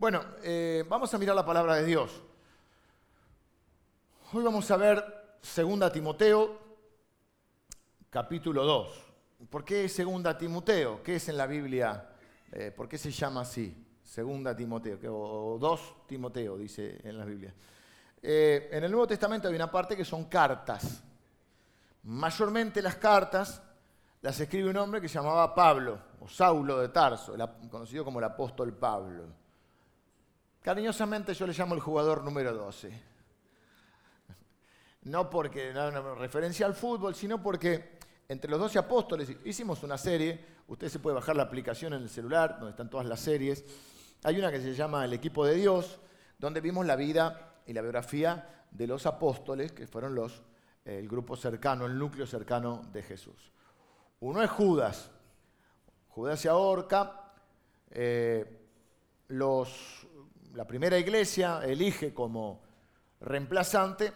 Bueno, eh, vamos a mirar la palabra de Dios. Hoy vamos a ver 2 Timoteo, capítulo 2. ¿Por qué 2 Timoteo? ¿Qué es en la Biblia? Eh, ¿Por qué se llama así? 2 Timoteo, o 2 Timoteo, dice en la Biblia. Eh, en el Nuevo Testamento hay una parte que son cartas. Mayormente las cartas las escribe un hombre que se llamaba Pablo, o Saulo de Tarso, conocido como el apóstol Pablo. Cariñosamente yo le llamo el jugador número 12. No porque no, no referencia al fútbol, sino porque entre los 12 apóstoles hicimos una serie, usted se puede bajar la aplicación en el celular, donde están todas las series. Hay una que se llama El equipo de Dios, donde vimos la vida y la biografía de los apóstoles, que fueron los, el grupo cercano, el núcleo cercano de Jesús. Uno es Judas. Judas se ahorca. Eh, los la primera iglesia elige como reemplazante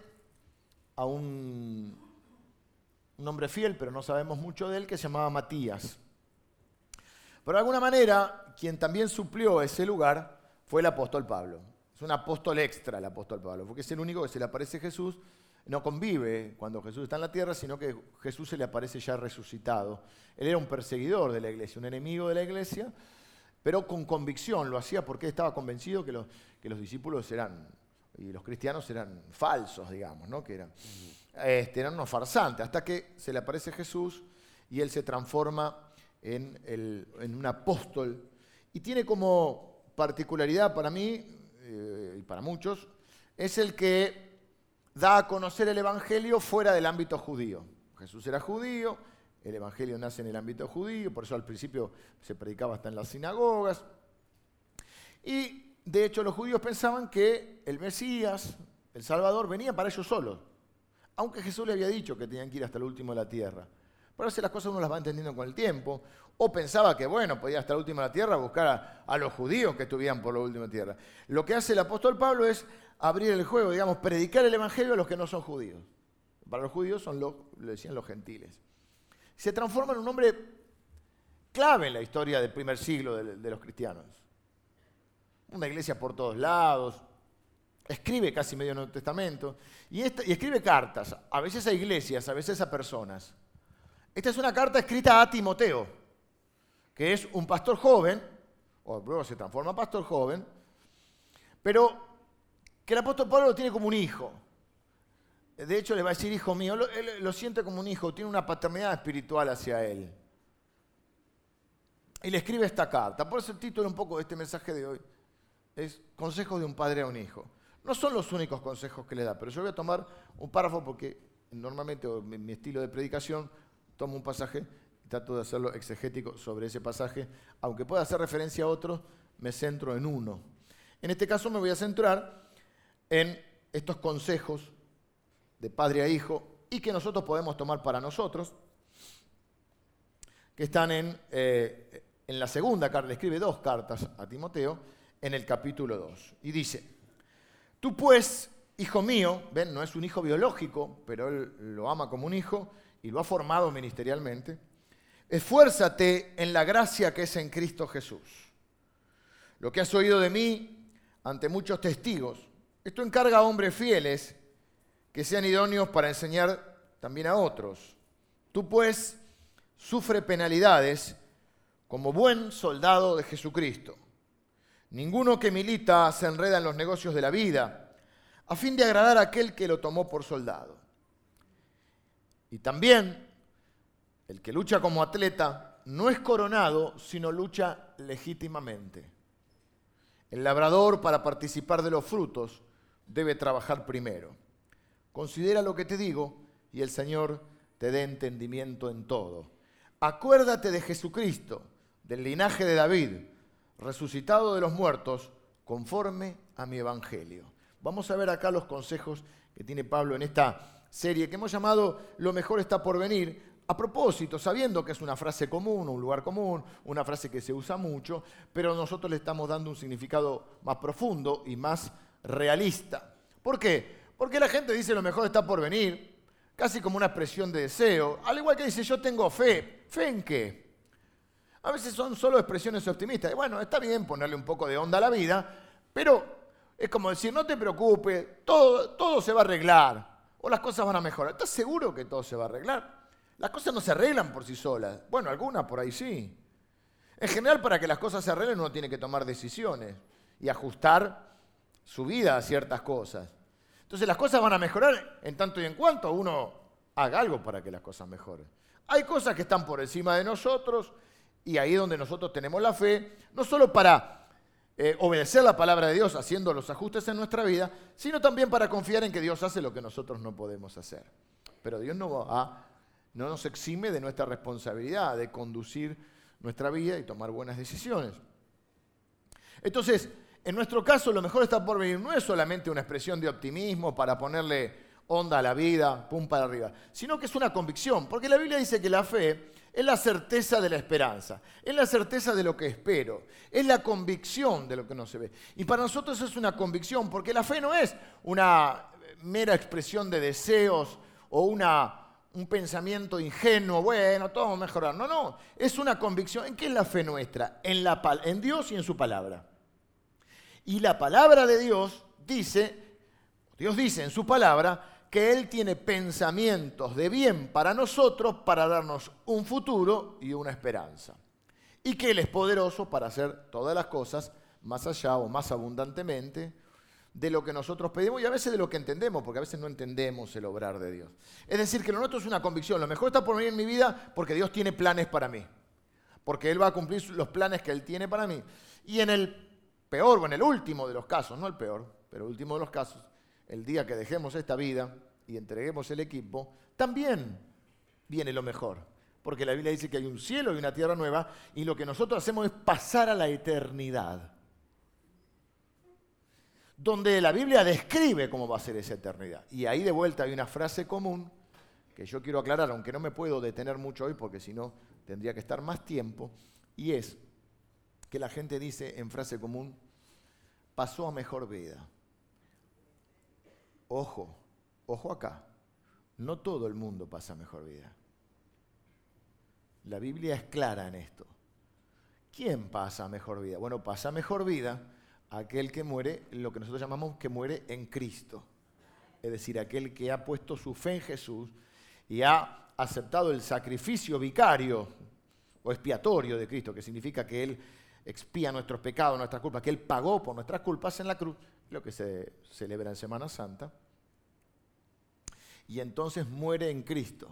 a un, hombre fiel, pero no sabemos mucho de él, que se llamaba Matías. Pero de alguna manera, quien también suplió ese lugar fue el apóstol Pablo. Es un apóstol extra el apóstol Pablo, porque es el único que se le aparece a Jesús, no convive cuando Jesús está en la tierra, sino que Jesús se le aparece ya resucitado. Él era un perseguidor de la iglesia, un enemigo de la iglesia, pero con convicción lo hacía porque estaba convencido que los, que los discípulos eran, y los cristianos eran falsos, digamos, ¿no? que eran, este, eran unos farsantes, hasta que se le aparece Jesús y él se transforma en, en un apóstol y tiene como particularidad para mí eh, y para muchos, es el que da a conocer el Evangelio fuera del ámbito judío. Jesús era judío, el Evangelio nace en el ámbito judío, por eso al principio se predicaba hasta en las sinagogas. Y de hecho los judíos pensaban que el Mesías, el Salvador, venía para ellos solos, aunque Jesús le había dicho que tenían que ir hasta el último de la tierra. Pero a las cosas uno las va entendiendo con el tiempo. O pensaba que, bueno, podía hasta el último de la tierra buscar a, a los judíos que estuvieran por la última tierra. Lo que hace el apóstol Pablo es abrir el juego, digamos, predicar el evangelio a los que no son judíos. Para los judíos son lo, lo decían los gentiles se transforma en un hombre clave en la historia del primer siglo de, los cristianos. Una iglesia por todos lados, escribe casi medio Nuevo Testamento y, escribe cartas, a veces a iglesias, a veces a personas. Esta es una carta escrita a Timoteo, que es un pastor joven, o luego se transforma en pastor joven, pero que el apóstol Pablo lo tiene como un hijo. De hecho, le va a decir, hijo mío, lo siente como un hijo, tiene una paternidad espiritual hacia él. Y le escribe esta carta. Por eso el título un poco de este mensaje de hoy es Consejos de un padre a un hijo. No son los únicos consejos que le da, pero yo voy a tomar un párrafo porque normalmente en mi estilo de predicación tomo un pasaje y trato de hacerlo exegético sobre ese pasaje. Aunque pueda hacer referencia a otros, me centro en uno. En este caso me voy a centrar en estos consejos de padre a hijo y que nosotros podemos tomar para nosotros, que están en, eh, en la segunda carta, escribe dos cartas a Timoteo, en el capítulo 2. Y dice, tú pues, hijo mío, ven, no es un hijo biológico, pero él lo ama como un hijo y lo ha formado ministerialmente, esfuérzate en la gracia que es en Cristo Jesús. Lo que has oído de mí ante muchos testigos, esto encarga a hombres fieles que sean idóneos para enseñar también a otros. Tú pues sufre penalidades como buen soldado de Jesucristo. Ninguno que milita se enreda en los negocios de la vida a fin de agradar a aquel que lo tomó por soldado. Y también el que lucha como atleta no es coronado, sino lucha legítimamente. El labrador para participar de los frutos debe trabajar primero. Considera lo que te digo y el Señor te dé entendimiento en todo. Acuérdate de Jesucristo, del linaje de David, resucitado de los muertos, conforme a mi evangelio. Vamos a ver acá los consejos que tiene Pablo en esta serie que hemos llamado Lo mejor está por venir, a propósito, sabiendo que es una frase común, un lugar común, una frase que se usa mucho, pero nosotros le estamos dando un significado más profundo y más realista. ¿Por qué? Porque la gente dice lo mejor está por venir, casi como una expresión de deseo, al igual que dice yo tengo fe. ¿Fe en qué? A veces son solo expresiones optimistas. Y bueno, está bien ponerle un poco de onda a la vida, Pero es como decir, no te preocupes, todo, todo se va a arreglar o las cosas van a mejorar. ¿Estás seguro que todo se va a arreglar? Las cosas no se arreglan por sí solas. Bueno, algunas por ahí sí. En general, para que las cosas se arreglen, uno tiene que tomar decisiones y ajustar su vida a ciertas cosas. Entonces las cosas van a mejorar en tanto y en cuanto uno haga algo para que las cosas mejoren. Hay cosas que están por encima de nosotros y ahí es donde nosotros tenemos la fe, no solo para eh, obedecer la palabra de Dios haciendo los ajustes en nuestra vida, sino también para confiar en que Dios hace lo que nosotros no podemos hacer. Pero Dios no, no nos exime de nuestra responsabilidad de conducir nuestra vida y tomar buenas decisiones. Entonces, en nuestro caso, lo mejor está por venir no es solamente una expresión de optimismo para ponerle onda a la vida, pum para arriba, sino que es una convicción, porque la Biblia dice que la fe es la certeza de la esperanza, es la certeza de lo que espero, es la convicción de lo que no se ve. Y para nosotros es una convicción, porque la fe no es una mera expresión de deseos o una un pensamiento ingenuo, bueno, todo va a mejorar. No, no, es una convicción. ¿En qué es la fe nuestra? En, la, en Dios y en su palabra. Y la palabra de Dios dice, Dios dice en su palabra, que Él tiene pensamientos de bien para nosotros para darnos un futuro y una esperanza. Y que Él es poderoso para hacer todas las cosas más allá o más abundantemente de lo que nosotros pedimos y a veces de lo que entendemos, porque a veces no entendemos el obrar de Dios. Es decir, que lo nuestro es una convicción. Lo mejor está por venir en mi vida porque Dios tiene planes para mí. Porque Él va a cumplir los planes que Él tiene para mí. Y en el peor o en el último de los casos, no el peor, pero el último de los casos, el día que dejemos esta vida y entreguemos el equipo, también viene lo mejor. Porque la Biblia dice que hay un cielo y una tierra nueva y lo que nosotros hacemos es pasar a la eternidad. Donde la Biblia describe cómo va a ser esa eternidad. Y ahí de vuelta hay una frase común que yo quiero aclarar, aunque no me puedo detener mucho hoy porque si no tendría que estar más tiempo, y es que la gente dice en frase común, pasó a mejor vida. Ojo, ojo acá, no todo el mundo pasa a mejor vida. La Biblia es clara en esto. ¿Quién pasa a mejor vida? Bueno, pasa a mejor vida aquel que muere, lo que nosotros llamamos que muere en Cristo. Es decir, aquel que ha puesto su fe en Jesús y ha aceptado el sacrificio vicario o expiatorio de Cristo, que significa que Él expía nuestros pecados, nuestras culpas, que Él pagó por nuestras culpas en la cruz, lo que se celebra en Semana Santa. Y entonces muere en Cristo.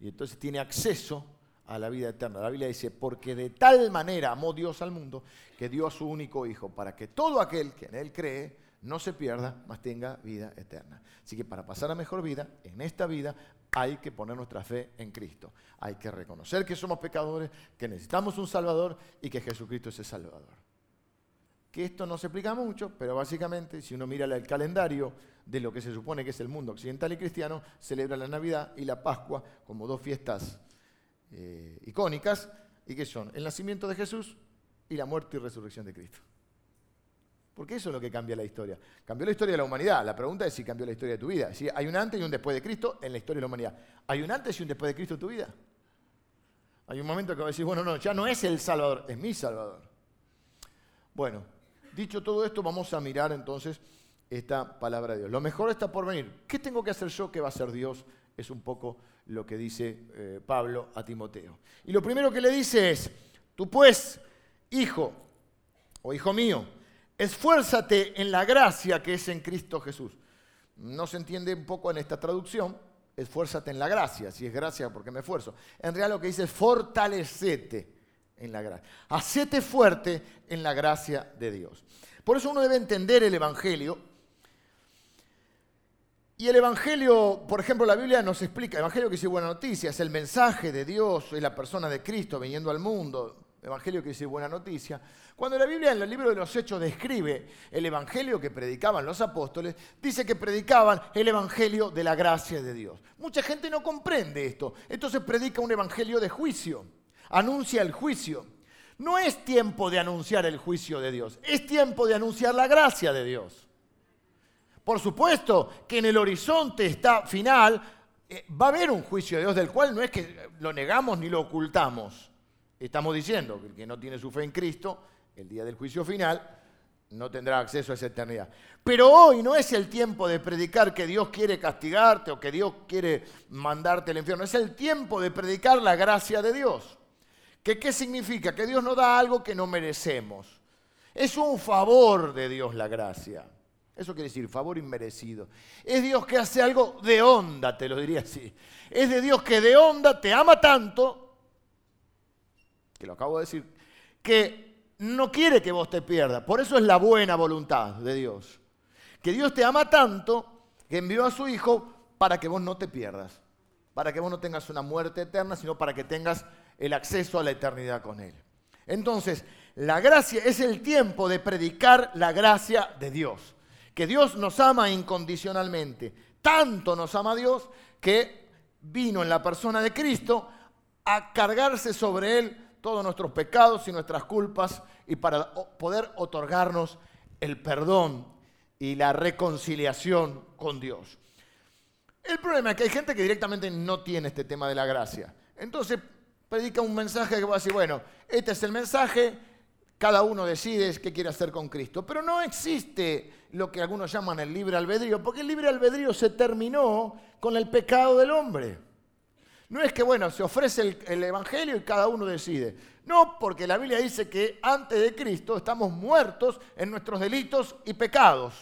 Y entonces tiene acceso a la vida eterna. La Biblia dice, porque de tal manera amó Dios al mundo que dio a su único Hijo, para que todo aquel que en Él cree no se pierda, mas tenga vida eterna. Así que para pasar a mejor vida, en esta vida hay que poner nuestra fe en Cristo. Hay que reconocer que somos pecadores, que necesitamos un Salvador y que Jesucristo es el Salvador. Que esto no se explica mucho, pero básicamente si uno mira el calendario de lo que se supone que es el mundo occidental y cristiano, celebra la Navidad y la Pascua como dos fiestas eh, icónicas, y que son el nacimiento de Jesús y la muerte y resurrección de Cristo. Porque eso es lo que cambia la historia. Cambió la historia de la humanidad. La pregunta es si cambió la historia de tu vida. Si hay un antes y un después de Cristo en la historia de la humanidad. ¿Hay un antes y un después de Cristo en tu vida? Hay un momento que vas a decir, bueno, no, ya no es el Salvador, es mi Salvador. Bueno, dicho todo esto, vamos a mirar entonces esta palabra de Dios. Lo mejor está por venir. ¿Qué tengo que hacer yo? ¿Qué va a hacer Dios? Es un poco lo que dice eh, Pablo a Timoteo. Y lo primero que le dice es, tú pues, hijo o hijo mío, esfuérzate en la gracia que es en Cristo Jesús. No se entiende un poco en esta traducción, esfuérzate en la gracia, si es gracia porque me esfuerzo. En realidad lo que dice es fortalecete en la gracia. Hacete fuerte en la gracia de Dios. Por eso uno debe entender el Evangelio. Y el Evangelio, por ejemplo, la Biblia nos explica, el Evangelio que dice buena noticia, es el mensaje de Dios, es la persona de Cristo viniendo al mundo, Evangelio que dice buena noticia. Cuando la Biblia en el libro de los Hechos describe el Evangelio que predicaban los apóstoles, dice que predicaban el Evangelio de la gracia de Dios. Mucha gente no comprende esto, entonces predica un Evangelio de juicio, anuncia el juicio. No es tiempo de anunciar el juicio de Dios, es tiempo de anunciar la gracia de Dios. Por supuesto que en el horizonte está final, eh, va a haber un juicio de Dios del cual no es que lo negamos ni lo ocultamos. Estamos diciendo que el que no tiene su fe en Cristo, el día del juicio final, no tendrá acceso a esa eternidad. Pero hoy no es el tiempo de predicar que Dios quiere castigarte o que Dios quiere mandarte al infierno. Es el tiempo de predicar la gracia de Dios. ¿Qué, ¿Qué significa? Que Dios nos da algo que no merecemos. Es un favor de Dios la gracia. Eso quiere decir favor inmerecido. Es Dios que hace algo de onda, te lo diría así. Es de Dios que de onda te ama tanto, que lo acabo de decir, que no quiere que vos te pierdas. Por eso es la buena voluntad de Dios. Que Dios te ama tanto que envió a su Hijo para que vos no te pierdas. Para que vos no tengas una muerte eterna, sino para que tengas el acceso a la eternidad con Él. Entonces, la gracia es el tiempo de predicar la gracia de Dios que Dios nos ama incondicionalmente. Tanto nos ama Dios que vino en la persona de Cristo a cargarse sobre Él todos nuestros pecados y nuestras culpas y para poder otorgarnos el perdón y la reconciliación con Dios. El problema es que hay gente que directamente no tiene este tema de la gracia. Entonces predica un mensaje que va a decir, bueno, este es el mensaje, cada uno decide qué quiere hacer con Cristo. Pero no existe lo que algunos llaman el libre albedrío, porque el libre albedrío se terminó con el pecado del hombre. No es que, bueno, se ofrece el, Evangelio y cada uno decide. No, porque la Biblia dice que antes de Cristo estamos muertos en nuestros delitos y pecados.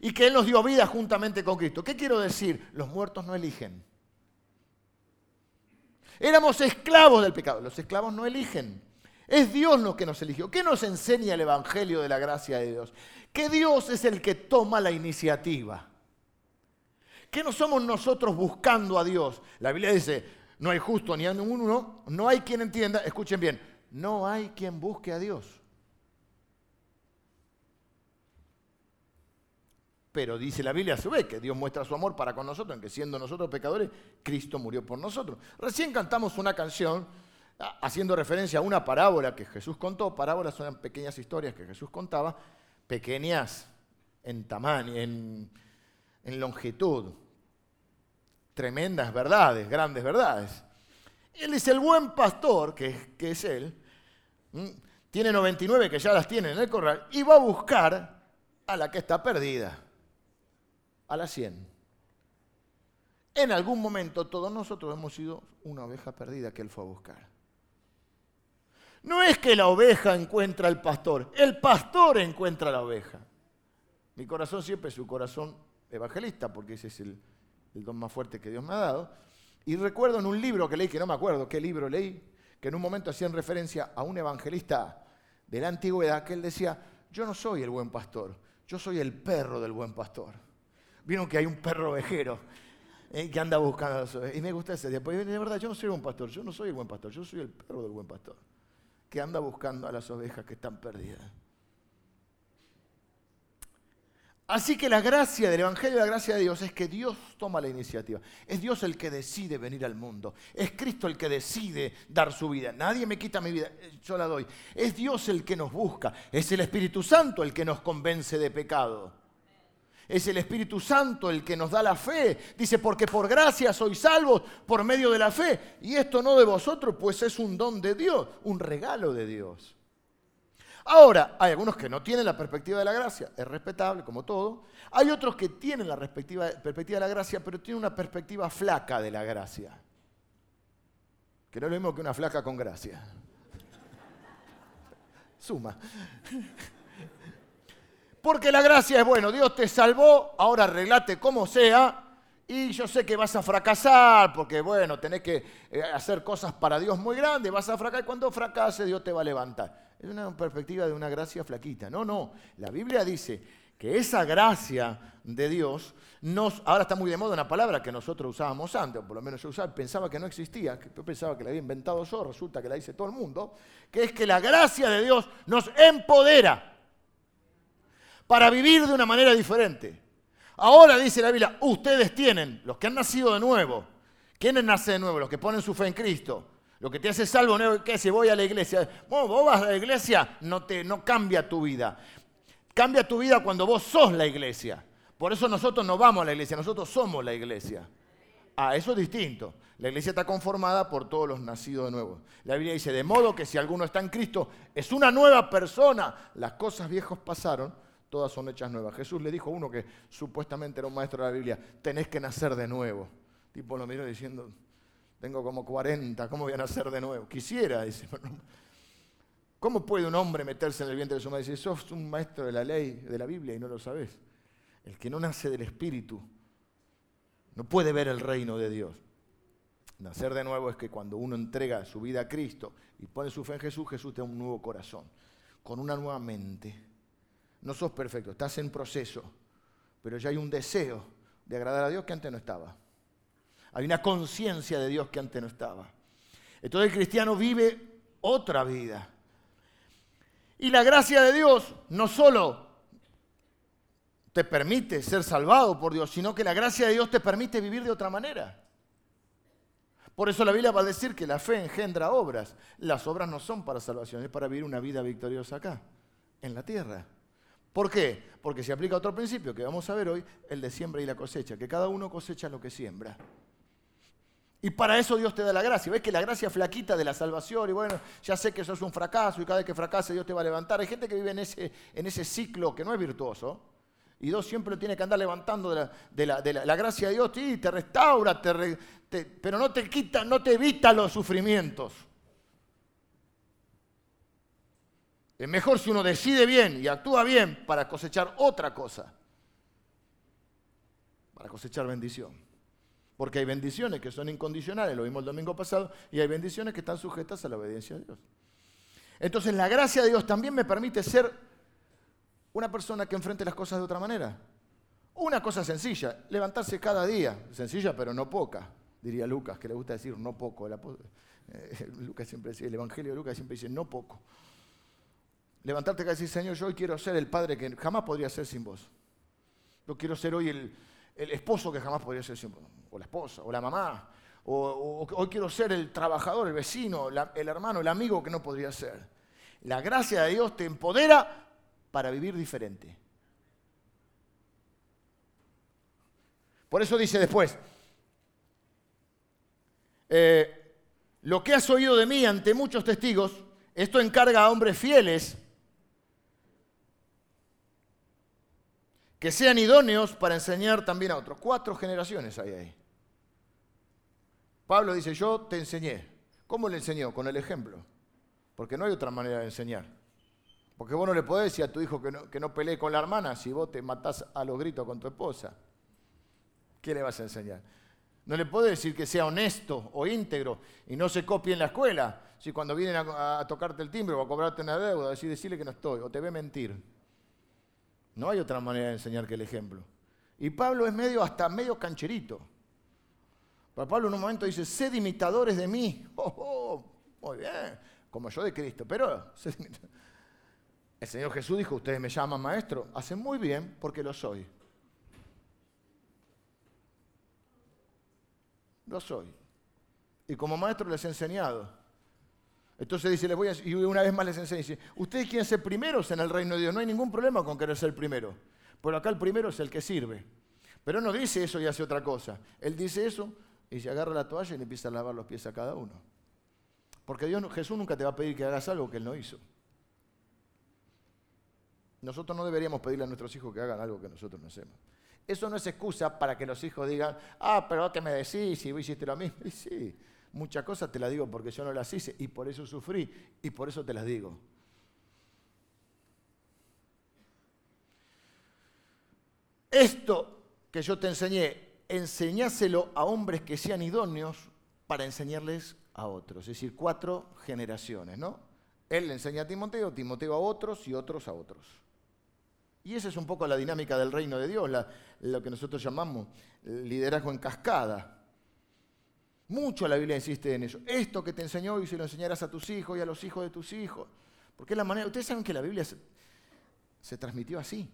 Y que Él nos dio vida juntamente con Cristo. ¿Qué quiero decir? Los muertos no eligen. Éramos esclavos del pecado. Los esclavos no eligen. Es Dios lo que nos eligió. ¿Qué nos enseña el Evangelio de la gracia de Dios? Que Dios es el que toma la iniciativa. Que no somos nosotros buscando a Dios. La Biblia dice, no hay justo ni a uno, no hay quien entienda, escuchen bien, no hay quien busque a Dios. Pero dice la Biblia a su vez que Dios muestra su amor para con nosotros, en que siendo nosotros pecadores, Cristo murió por nosotros. Recién cantamos una canción haciendo referencia a una parábola que Jesús contó. Parábolas son pequeñas historias que Jesús contaba, pequeñas en tamaño, en, longitud. Tremendas verdades, grandes verdades. Él es el buen pastor, que, que es él, tiene 99 que ya las tiene en el corral, y va a buscar a la que está perdida, a la 100. En algún momento todos nosotros hemos sido una oveja perdida que él fue a buscar. No es que la oveja encuentra al pastor, el pastor encuentra a la oveja. Mi corazón siempre es corazón evangelista, porque ese es el, don más fuerte que Dios me ha dado. Y recuerdo en un libro que leí, que no me acuerdo qué libro leí, que en un momento hacían referencia a un evangelista de la antigüedad, que él decía, yo no soy el buen pastor, yo soy el perro del buen pastor. Vieron que hay un perro ovejero eh, que anda buscando a Y me gusta ese día, porque de verdad yo no soy buen pastor, yo no soy el buen pastor, yo soy el perro del buen pastor que anda buscando a las ovejas que están perdidas. Así que la gracia del Evangelio, la gracia de Dios es que Dios toma la iniciativa. Es Dios el que decide venir al mundo. Es Cristo el que decide dar su vida. Nadie me quita mi vida, yo la doy. Es Dios el que nos busca. Es el Espíritu Santo el que nos convence de pecado. Es el Espíritu Santo el que nos da la fe. Dice, porque por gracia sois salvos por medio de la fe. Y esto no de vosotros, pues es un don de Dios, un regalo de Dios. Ahora, hay algunos que no tienen la perspectiva de la gracia, es respetable como todo. Hay otros que tienen la perspectiva, perspectiva de la gracia, pero tienen una perspectiva flaca de la gracia. Que no es lo mismo que una flaca con gracia. Suma. Porque la gracia es, bueno, Dios te salvó, ahora arreglate como sea, y yo sé que vas a fracasar, porque bueno, tenés que eh, hacer cosas para Dios muy grandes, vas a fracasar, y cuando fracase Dios te va a levantar. Es una perspectiva de una gracia flaquita. No, no, la Biblia dice que esa gracia de Dios ahora está muy de moda una palabra que nosotros usábamos antes, o por lo menos yo usaba, pensaba que no existía, yo pensaba que la había inventado yo, resulta que la dice todo el mundo, que es que la gracia de Dios nos empodera para vivir de una manera diferente. Ahora dice la Biblia, ustedes tienen, los que han nacido de nuevo, ¿quiénes nacen de nuevo? Los que ponen su fe en Cristo. Lo que te hace salvo, ¿qué si voy a la iglesia? Vos, vas a la iglesia, no, te, no cambia tu vida. Cambia tu vida cuando vos sos la iglesia. Por eso nosotros no vamos a la iglesia, nosotros somos la iglesia. Ah, eso es distinto. La iglesia está conformada por todos los nacidos de nuevo. La Biblia dice, de modo que si alguno está en Cristo, es una nueva persona. Las cosas viejas pasaron, todas son hechas nuevas. Jesús le dijo a uno que supuestamente era un maestro de la Biblia, tenés que nacer de nuevo. Tipo lo miró diciendo, tengo como 40, ¿cómo voy a nacer de nuevo? Quisiera, dice. ¿Cómo puede un hombre meterse en el vientre de su madre? Dice, sos un maestro de la ley, de la Biblia y no lo sabes. El que no nace del Espíritu no puede ver el reino de Dios. Nacer de nuevo es que cuando uno entrega su vida a Cristo y pone su fe en Jesús, Jesús te da un nuevo corazón, con una nueva mente. No sos perfecto, estás en proceso, pero ya hay un deseo de agradar a Dios que antes no estaba. Hay una conciencia de Dios que antes no estaba. Entonces el cristiano vive otra vida. Y la gracia de Dios no solo te permite ser salvado por Dios, sino que la gracia de Dios te permite vivir de otra manera. Por eso la Biblia va a decir que la fe engendra obras. Las obras no son para salvación, es para vivir una vida victoriosa acá, en la tierra. ¿Por qué? Porque se aplica otro principio que vamos a ver hoy, el de siembra y la cosecha, que cada uno cosecha lo que siembra. Y para eso Dios te da la gracia. ¿Ves que la gracia flaquita de la salvación? Y bueno, ya sé que eso es un fracaso y cada vez que fracase Dios te va a levantar. Hay gente que vive en ese, en ese ciclo que no es virtuoso. Y Dios siempre lo tiene que andar levantando de la, gracia de Dios. Sí, te restaura, pero no te quita, no te evita los sufrimientos. Es mejor si uno decide bien y actúa bien para cosechar otra cosa. Para cosechar bendición. Porque hay bendiciones que son incondicionales, lo vimos el domingo pasado, y hay bendiciones que están sujetas a la obediencia a Dios. Entonces la gracia de Dios también me permite ser una persona que enfrente las cosas de otra manera. Una cosa sencilla, levantarse cada día, sencilla pero no poca, diría Lucas, que le gusta decir no poco. Eh, Lucas siempre el Evangelio de Lucas siempre dice no poco. Levantarte cada y decir, Señor, yo hoy quiero ser el padre que jamás podría ser sin vos. Yo quiero ser hoy el, el esposo que jamás podría ser, o la esposa, o la mamá, o, hoy quiero ser el trabajador, el vecino, el hermano, el amigo que no podría ser. La gracia de Dios te empodera para vivir diferente. Por eso dice después, eh, lo que has oído de mí ante muchos testigos, esto encarga a hombres fieles que sean idóneos para enseñar también a otros. Cuatro generaciones hay ahí. Pablo dice, yo te enseñé. ¿Cómo le enseñó? Con el ejemplo. Porque no hay otra manera de enseñar. Porque vos no le podés decir a tu hijo que no, que no pelee con la hermana si vos te matás a los gritos con tu esposa. ¿Qué le vas a enseñar? No le podés decir que sea honesto o íntegro y no se copie en la escuela. Si cuando vienen a, tocarte el timbre o a cobrarte una deuda, decir, decirle que no estoy o te ve mentir. No hay otra manera de enseñar que el ejemplo. Y Pablo es medio, hasta medio cancherito. Para Pablo en un momento dice, sed imitadores de mí. Oh, oh, muy bien, como yo de Cristo. Pero el Señor Jesús dijo, ustedes me llaman maestro. Hacen muy bien porque lo soy. Lo soy. Y como maestro les he enseñado. Entonces dice, les voy a, y una vez más les enseña, dice, ustedes quieren ser primeros en el reino de Dios, no hay ningún problema con querer ser primero. Pero acá el primero es el que sirve. Pero no dice eso y hace otra cosa. Él dice eso y se agarra la toalla y le empieza a lavar los pies a cada uno. Porque Jesús nunca te va a pedir que hagas algo que Él no hizo. Nosotros no deberíamos pedirle a nuestros hijos que hagan algo que nosotros no hacemos. Eso no es excusa para que los hijos digan, ah, pero ¿qué me decís si vos hiciste lo mismo? Sí, Muchas cosas te las digo porque yo no las hice y por eso sufrí y por eso te las digo. Esto que yo te enseñé, enseñáselo a hombres que sean idóneos para enseñarles a otros. Es decir, cuatro generaciones, ¿no? Él le enseña a Timoteo, Timoteo a otros y otros a otros. Y esa es un poco la dinámica del reino de Dios, lo que nosotros llamamos liderazgo en cascada. Mucho la Biblia insiste en eso. Esto que te enseñó y se lo enseñarás a tus hijos y a los hijos de tus hijos. Porque es la manera. Ustedes saben que la Biblia se, transmitió así.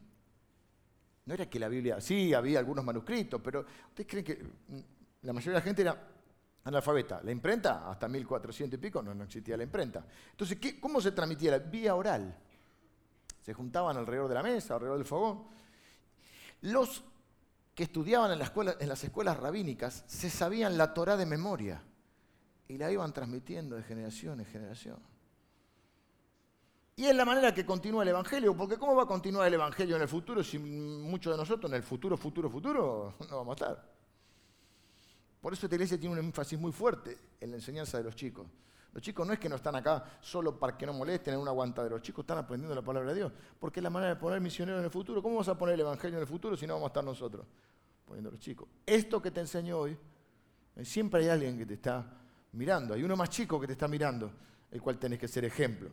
No era que la Biblia. Sí, había algunos manuscritos, pero ustedes creen que la mayoría de la gente era analfabeta. La imprenta, hasta 1400 y pico, no, existía la imprenta. Entonces, ¿cómo se transmitía? La vía oral. Se juntaban alrededor de la mesa, alrededor del fogón. Los que estudiaban en, las escuelas rabínicas se sabían la Torah de memoria y la iban transmitiendo de generación en generación. Y es la manera que continúa el Evangelio, porque ¿cómo va a continuar el Evangelio en el futuro si muchos de nosotros en el futuro, futuro, futuro no vamos a estar? Por eso esta iglesia tiene un énfasis muy fuerte en la enseñanza de los chicos. Los chicos no es que no están acá solo para que no molesten en una aguantadera. Los chicos están aprendiendo la palabra de Dios. Porque es la manera de poner misioneros en el futuro. ¿Cómo vas a poner el evangelio en el futuro si no vamos a estar nosotros? Poniendo a los chicos. Esto que te enseño hoy, eh, siempre hay alguien que te está mirando. Hay uno más chico que te está mirando, el cual tenés que ser ejemplo.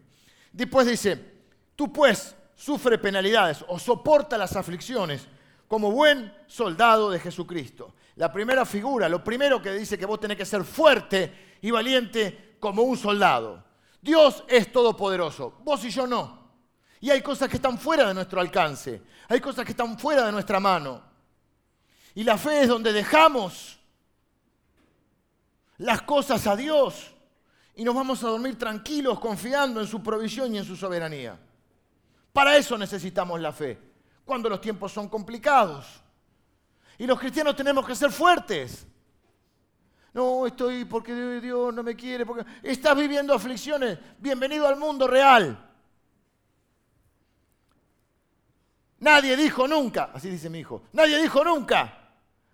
Después dice, tú pues sufre penalidades o soporta las aflicciones como buen soldado de Jesucristo. La primera figura, lo primero que dice que vos tenés que ser fuerte y valiente como un soldado. Dios es todopoderoso, vos y yo no. Y hay cosas que están fuera de nuestro alcance, hay cosas que están fuera de nuestra mano. Y la fe es donde dejamos las cosas a Dios y nos vamos a dormir tranquilos confiando en su provisión y en su soberanía. Para eso necesitamos la fe, cuando los tiempos son complicados. Y los cristianos tenemos que ser fuertes. No, estoy porque Dios no me quiere, porque estás viviendo aflicciones. Bienvenido al mundo real. Nadie dijo nunca, así dice mi hijo, nadie dijo nunca.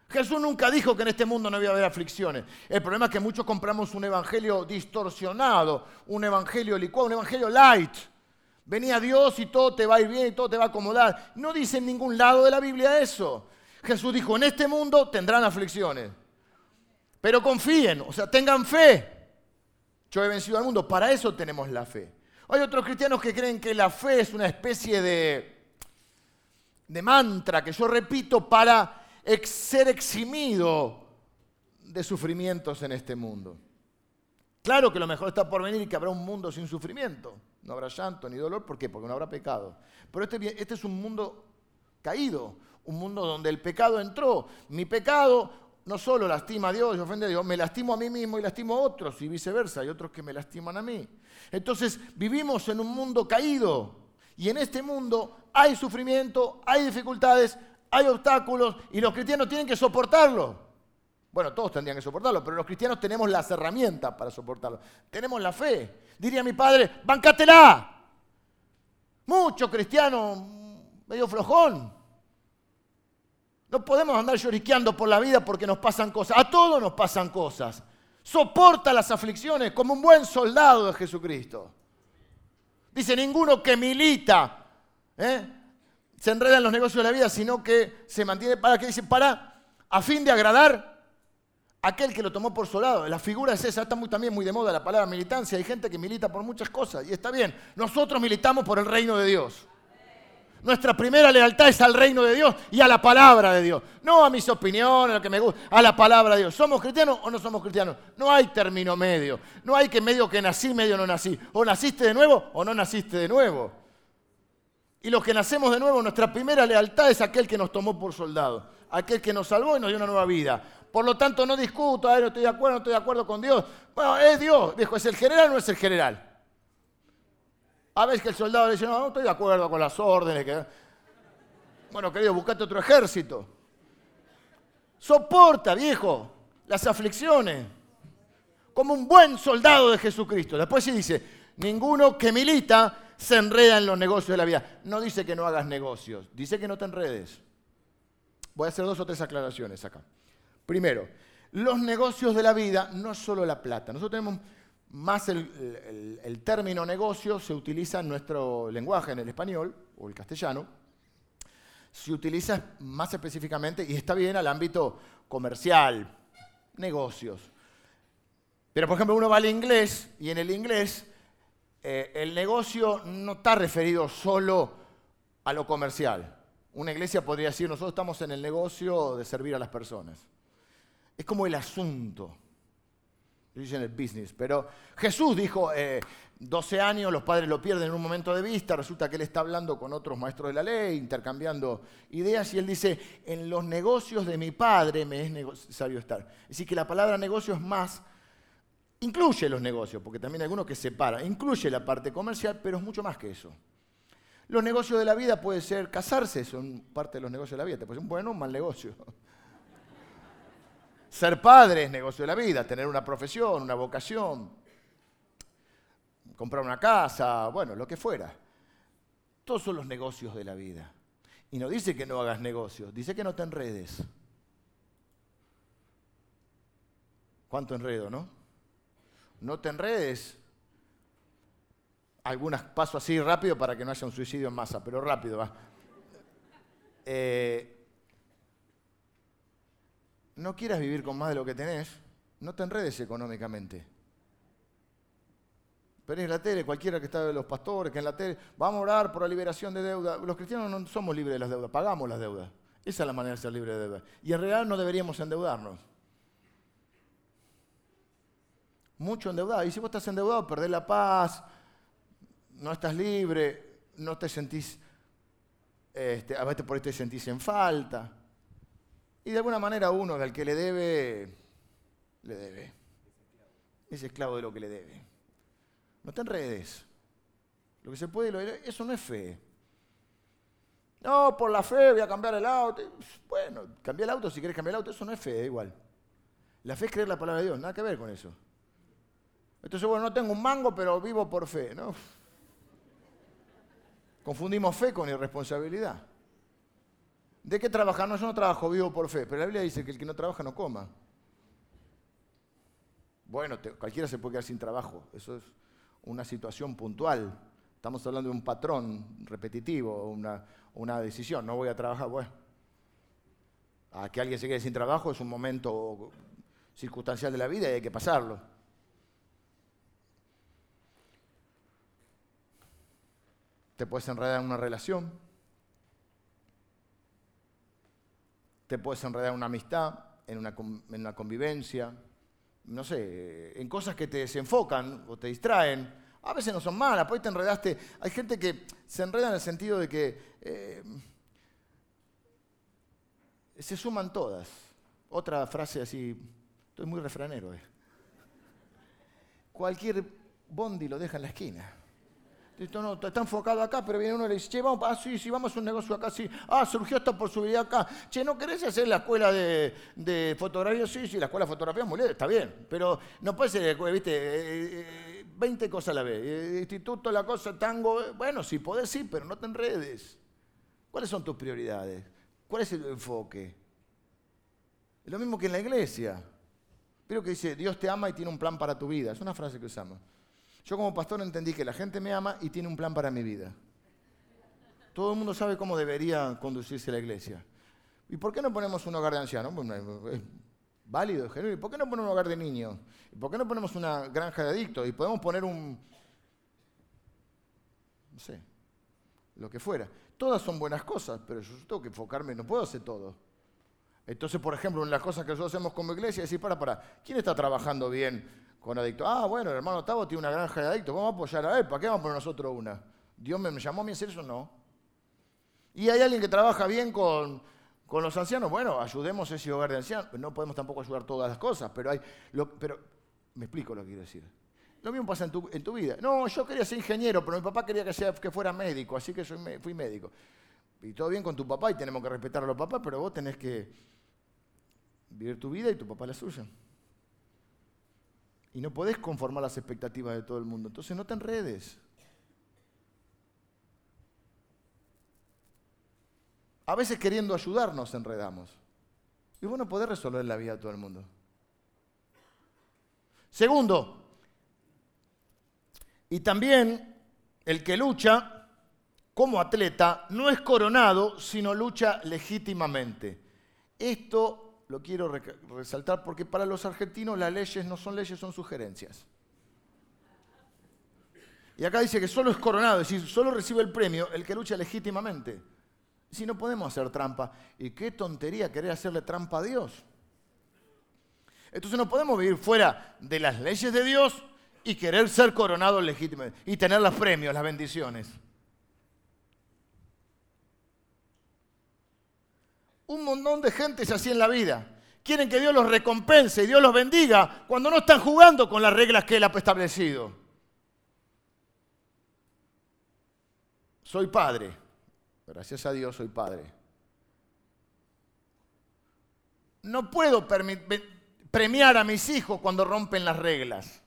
Jesús nunca dijo que en este mundo no había haber aflicciones. El problema es que muchos compramos un evangelio distorsionado, un evangelio licuado, un evangelio light. Venía Dios y todo te va a ir bien y todo te va a acomodar. No dice en ningún lado de la Biblia eso. Jesús dijo, en este mundo tendrán aflicciones. Pero confíen, o sea, tengan fe. Yo he vencido al mundo, para eso tenemos la fe. Hay otros cristianos que creen que la fe es una especie de, de mantra que yo repito para ser eximido de sufrimientos en este mundo. Claro que lo mejor está por venir y que habrá un mundo sin sufrimiento. No habrá llanto ni dolor. ¿Por qué? Porque no habrá pecado. Pero este, este es un mundo caído, un mundo donde el pecado entró. Mi pecado no solo lastima a Dios y ofende a Dios, me lastimo a mí mismo y lastimo a otros y viceversa. Hay otros que me lastiman a mí. Entonces vivimos en un mundo caído y en este mundo hay sufrimiento, hay dificultades, hay obstáculos y los cristianos tienen que soportarlo. Bueno, todos tendrían que soportarlo, pero los cristianos tenemos las herramientas para soportarlo. Tenemos la fe. Diría mi padre, bancátela. Mucho cristiano medio flojón. No podemos andar lloriqueando por la vida porque nos pasan cosas. A todos nos pasan cosas. Soporta las aflicciones como un buen soldado de Jesucristo. Dice, ninguno que milita ¿eh? se enreda en los negocios de la vida, sino que se mantiene para, que dice, para, a fin de agradar a aquel que lo tomó por soldado. La figura es esa, está muy, también muy de moda la palabra militancia. Hay gente que milita por muchas cosas y está bien. Nosotros militamos por el reino de Dios. Nuestra primera lealtad es al reino de Dios y a la palabra de Dios. No a mis opiniones, a lo que me gusta, a la palabra de Dios. ¿Somos cristianos o no somos cristianos? No hay término medio. No hay que medio que nací, medio no nací. O naciste de nuevo o no naciste de nuevo. Y los que nacemos de nuevo, nuestra primera lealtad es aquel que nos tomó por soldado. Aquel que nos salvó y nos dio una nueva vida. Por lo tanto, no discuto, no estoy de acuerdo, no estoy de acuerdo con Dios. Bueno, es Dios. Dijo, ¿es el general o no es el general? A veces que el soldado le dice, no, no estoy de acuerdo con las órdenes. Bueno, querido, buscate otro ejército. Soporta, viejo, las aflicciones. Como un buen soldado de Jesucristo. Después sí dice, ninguno que milita se enreda en los negocios de la vida. No dice que no hagas negocios, dice que no te enredes. Voy a hacer dos o tres aclaraciones acá. Primero, los negocios de la vida no es solo la plata. Nosotros tenemos más el, término negocio se utiliza en nuestro lenguaje, en el español o el castellano, se utiliza más específicamente, y está bien, al ámbito comercial, negocios. Pero, por ejemplo, uno va al inglés y en el inglés eh, el negocio no está referido solo a lo comercial. Una iglesia podría decir, nosotros estamos en el negocio de servir a las personas. Es como el asunto dicen el business, pero Jesús dijo, 12 eh, años los padres lo pierden en un momento de vista, resulta que él está hablando con otros maestros de la ley, intercambiando ideas, y él dice, en los negocios de mi padre me es necesario estar. Es decir, que la palabra negocio es más, incluye los negocios, porque también hay algunos que separa, incluye la parte comercial, pero es mucho más que eso. Los negocios de la vida puede ser casarse, son parte de los negocios de la vida. Te puede ser un bueno o un mal negocio. Ser padre es negocio de la vida, tener una profesión, una vocación, comprar una casa, bueno, lo que fuera. Todos son los negocios de la vida. Y no dice que no hagas negocios, dice que no te enredes. ¿Cuánto enredo, no? No te enredes. Algunos pasos así rápido para que no haya un suicidio en masa, pero rápido va. Eh, no quieras vivir con más de lo que tenés, no te enredes económicamente. Pero en la tele, cualquiera que está de los pastores, que en la tele, vamos a orar por la liberación de deuda. Los cristianos no somos libres de las deudas, pagamos las deudas. Esa es la manera de ser libre de deuda. Y en realidad no deberíamos endeudarnos. Mucho endeudado. Y si vos estás endeudado, perdés la paz, no estás libre, no te sentís, este, a veces por ahí te sentís en falta. Y de alguna manera uno al que le debe, le debe. Es esclavo de lo que le debe. No te enredes. Lo que se puede, eso no es fe. No, por la fe voy a cambiar el auto. Bueno, cambia el auto si quieres cambiar el auto, eso no es fe, igual. La fe es creer la palabra de Dios, nada que ver con eso. Entonces, bueno, no tengo un mango, pero vivo por fe, ¿no? Confundimos fe con irresponsabilidad. ¿De qué trabajar? No, yo no trabajo, vivo por fe. Pero la Biblia dice que el que no trabaja no coma. Bueno, cualquiera se puede quedar sin trabajo. Eso es una situación puntual. Estamos hablando de un patrón repetitivo, una, decisión. No voy a trabajar, bueno. A que alguien se quede sin trabajo es un momento circunstancial de la vida y hay que pasarlo. Te puedes enredar en una relación te puedes enredar en una amistad, en una, convivencia, no sé, en cosas que te desenfocan o te distraen. A veces no son malas, pues te enredaste. Hay gente que se enreda en el sentido de que eh, se suman todas. Otra frase así, estoy muy refranero. Eh. Cualquier bondi lo deja en la esquina. Esto no, está enfocado acá, pero viene uno y le dice, che, vamos, ah, sí, sí, vamos a un negocio acá, sí. Ah, surgió esta posibilidad acá. Che, ¿no querés hacer la escuela de, fotografía? Sí, sí, la escuela de fotografía es muy está bien. Pero no puede ser, viste, 20 eh, cosas a la vez. Eh, instituto, la cosa, tango. Eh, bueno, sí, podés, sí, pero no te enredes. ¿Cuáles son tus prioridades? ¿Cuál es el enfoque? Es lo mismo que en la iglesia. Pero que dice, Dios te ama y tiene un plan para tu vida. Es una frase que usamos. Yo como pastor entendí que la gente me ama y tiene un plan para mi vida. Todo el mundo sabe cómo debería conducirse la iglesia. ¿Y por qué no ponemos un hogar de ancianos? es válido. ¿Y por qué no ponemos un hogar de niños? ¿Y por qué no ponemos una granja de adictos? Y podemos poner un... no sé, lo que fuera. Todas son buenas cosas, pero yo tengo que enfocarme, no puedo hacer todo. Entonces, por ejemplo, en las cosas que nosotros hacemos como iglesia, decir, para, para, ¿quién está trabajando bien con adictos. Ah, bueno, el hermano Tavo tiene una granja de adictos, vamos a apoyar a él, ¿para qué vamos a poner nosotros una? ¿Dios me, llamó a mí a hacer eso? No. ¿Y hay alguien que trabaja bien con, los ancianos? Bueno, ayudemos a ese hogar de ancianos. No podemos tampoco ayudar todas las cosas, pero hay... pero me explico lo que quiero decir. Lo mismo pasa en tu, en tu, vida. No, yo quería ser ingeniero, pero mi papá quería que, sea, que fuera médico, así que fui médico. Y todo bien con tu papá y tenemos que respetar a los papás, pero vos tenés que vivir tu vida y tu papá la suya. Y no podés conformar las expectativas de todo el mundo. Entonces no te enredes. A veces queriendo ayudar nos enredamos. Y vos no podés resolver la vida de todo el mundo. Segundo, y también el que lucha como atleta no es coronado, sino lucha legítimamente. Esto lo quiero resaltar porque para los argentinos las leyes no son leyes, son sugerencias. Y acá dice que solo es coronado, es decir, solo recibe el premio el que lucha legítimamente. Si no podemos hacer trampa, y qué tontería querer hacerle trampa a Dios. Entonces no podemos vivir fuera de las leyes de Dios y querer ser coronados legítimamente y tener los premios, las bendiciones. Un montón de gente es así en la vida. Quieren que Dios los recompense y Dios los bendiga cuando no están jugando con las reglas que Él ha establecido. soy padre. Gracias a Dios soy padre. No puedo premiar a mis hijos cuando rompen las reglas.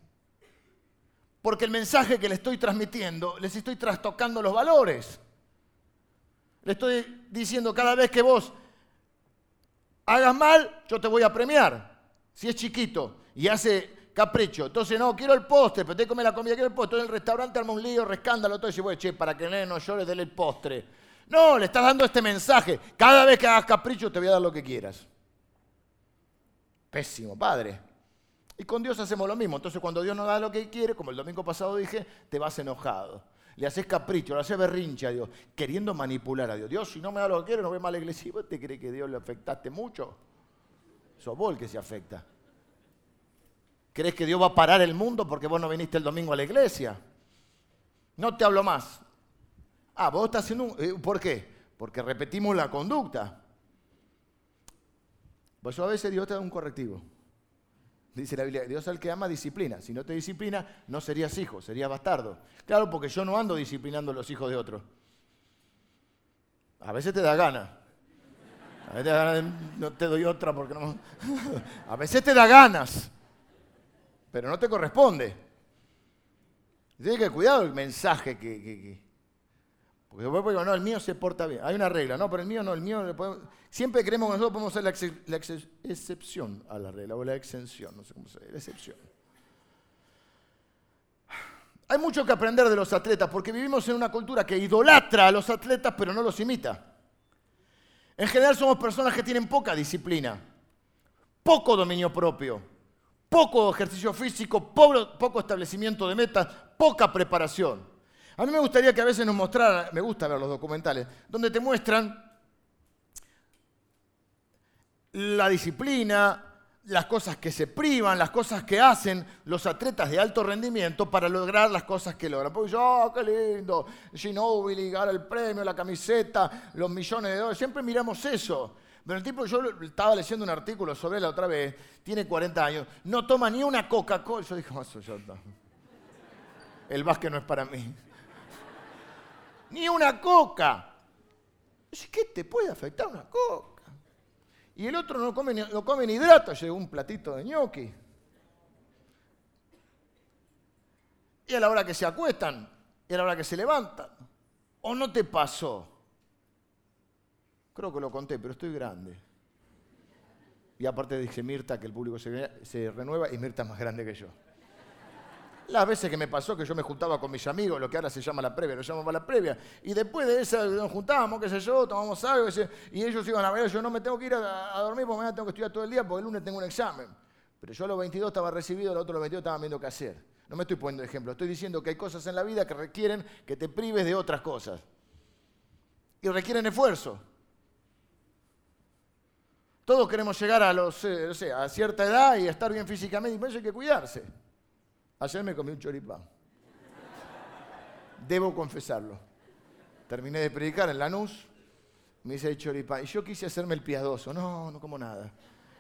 Porque el mensaje que les estoy transmitiendo, les estoy trastocando los valores. Le estoy diciendo cada vez que vos hagas mal, yo te voy a premiar. Si es chiquito y hace capricho. Entonces, no, quiero el postre, pero te come la comida, quiero el postre. Entonces el restaurante arma un lío, rescándalo todo y dice, bueno, che, para que no llores, dele el postre. No, le estás dando este mensaje. Cada vez que hagas capricho te voy a dar lo que quieras. Pésimo, padre. Y con Dios hacemos lo mismo. Entonces cuando Dios nos da lo que quiere, como el domingo pasado dije, te vas enojado. Le haces capricho, le haces berrinche a Dios, queriendo manipular a Dios. Dios, si no me da lo que quiere, no ve mal la iglesia. ¿Vos te crees que Dios le afectaste mucho? Sos vos el que se afecta. ¿Crees que Dios va a parar el mundo porque vos no viniste el domingo a la iglesia? No te hablo más. Ah, vos estás haciendo un... Eh, ¿Por qué? Porque repetimos la conducta. Por eso a veces Dios te da un correctivo. Dice la Biblia, Dios al que ama disciplina. Si no te disciplina, no serías hijo, serías bastardo. Claro, porque yo no ando disciplinando a los hijos de otros. A veces te da gana. A veces te da ganas, no te doy otra porque no. A veces te da ganas, pero no te corresponde. Tienes que cuidado el mensaje que, porque después digo, no, el mío se porta bien. Hay una regla, no, pero el mío no, el mío... Siempre creemos que nosotros podemos ser la, excepción a la regla, o la exención, no sé cómo se dice, la excepción. Hay mucho que aprender de los atletas, porque vivimos en una cultura que idolatra a los atletas, pero no los imita. En general somos personas que tienen poca disciplina, poco dominio propio, poco ejercicio físico, poco establecimiento de metas, poca preparación. A mí me gustaría que a veces nos mostraran, me gusta ver los documentales, donde te muestran la disciplina, las cosas que se privan, las cosas que hacen los atletas de alto rendimiento para lograr las cosas que logran. Porque yo, oh, qué lindo, Ginobili, gana el premio, la camiseta, los millones de dólares, siempre miramos eso. Pero el tipo, yo estaba leyendo un artículo sobre él la otra vez, tiene 40 años, no toma ni una Coca-Cola. Yo dije, eso ya está. El básquet no es para mí ni una coca. ¿qué te puede afectar una coca? Y el otro no come, no come ni hidrato, llegó un platito de ñoqui. Y a la hora que se acuestan, y a la hora que se levantan. ¿O no te pasó? Creo que lo conté, pero estoy grande. Y aparte dice Mirta que el público se, se renueva y Mirta es más grande que yo. Las veces que me pasó que yo me juntaba con mis amigos, lo que ahora se llama la previa, lo llamamos la previa, y después de esa nos juntábamos, qué sé yo, tomamos algo, y ellos iban a ver, yo no me tengo que ir a, dormir porque mañana tengo que estudiar todo el día porque el lunes tengo un examen. Pero yo a los 22 estaba recibido, los otros los 22 estaban viendo qué hacer. No me estoy poniendo ejemplo, estoy diciendo que hay cosas en la vida que requieren que te prives de otras cosas. Y requieren esfuerzo. Todos queremos llegar a, los, eh, a cierta edad y estar bien físicamente, y eso hay que cuidarse. Ayer me comí un choripán. Debo confesarlo. Terminé de predicar en Lanús, me hice el choripán. Y yo quise hacerme el piadoso. No, no como nada.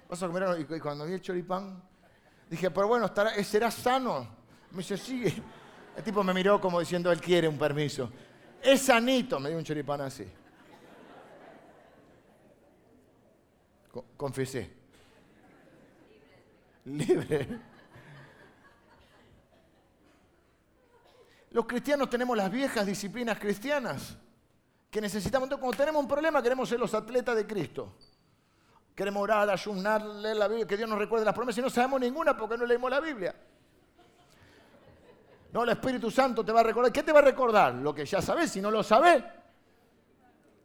Vas a comer y cuando vi el choripán, dije, pero bueno, estará, ¿será sano? Me dice, sí. El tipo me miró como diciendo, él quiere un permiso. Es sanito, me dio un choripán así. Confesé. Libre. Los cristianos tenemos las viejas disciplinas cristianas que necesitamos. Entonces, cuando tenemos un problema, queremos ser los atletas de Cristo. Queremos orar, ayunar, leer la Biblia, que Dios nos recuerde las promesas y no sabemos ninguna porque no leemos la Biblia. No, el Espíritu Santo te va a recordar. ¿Qué te va a recordar? Lo que ya sabes, si no lo sabes.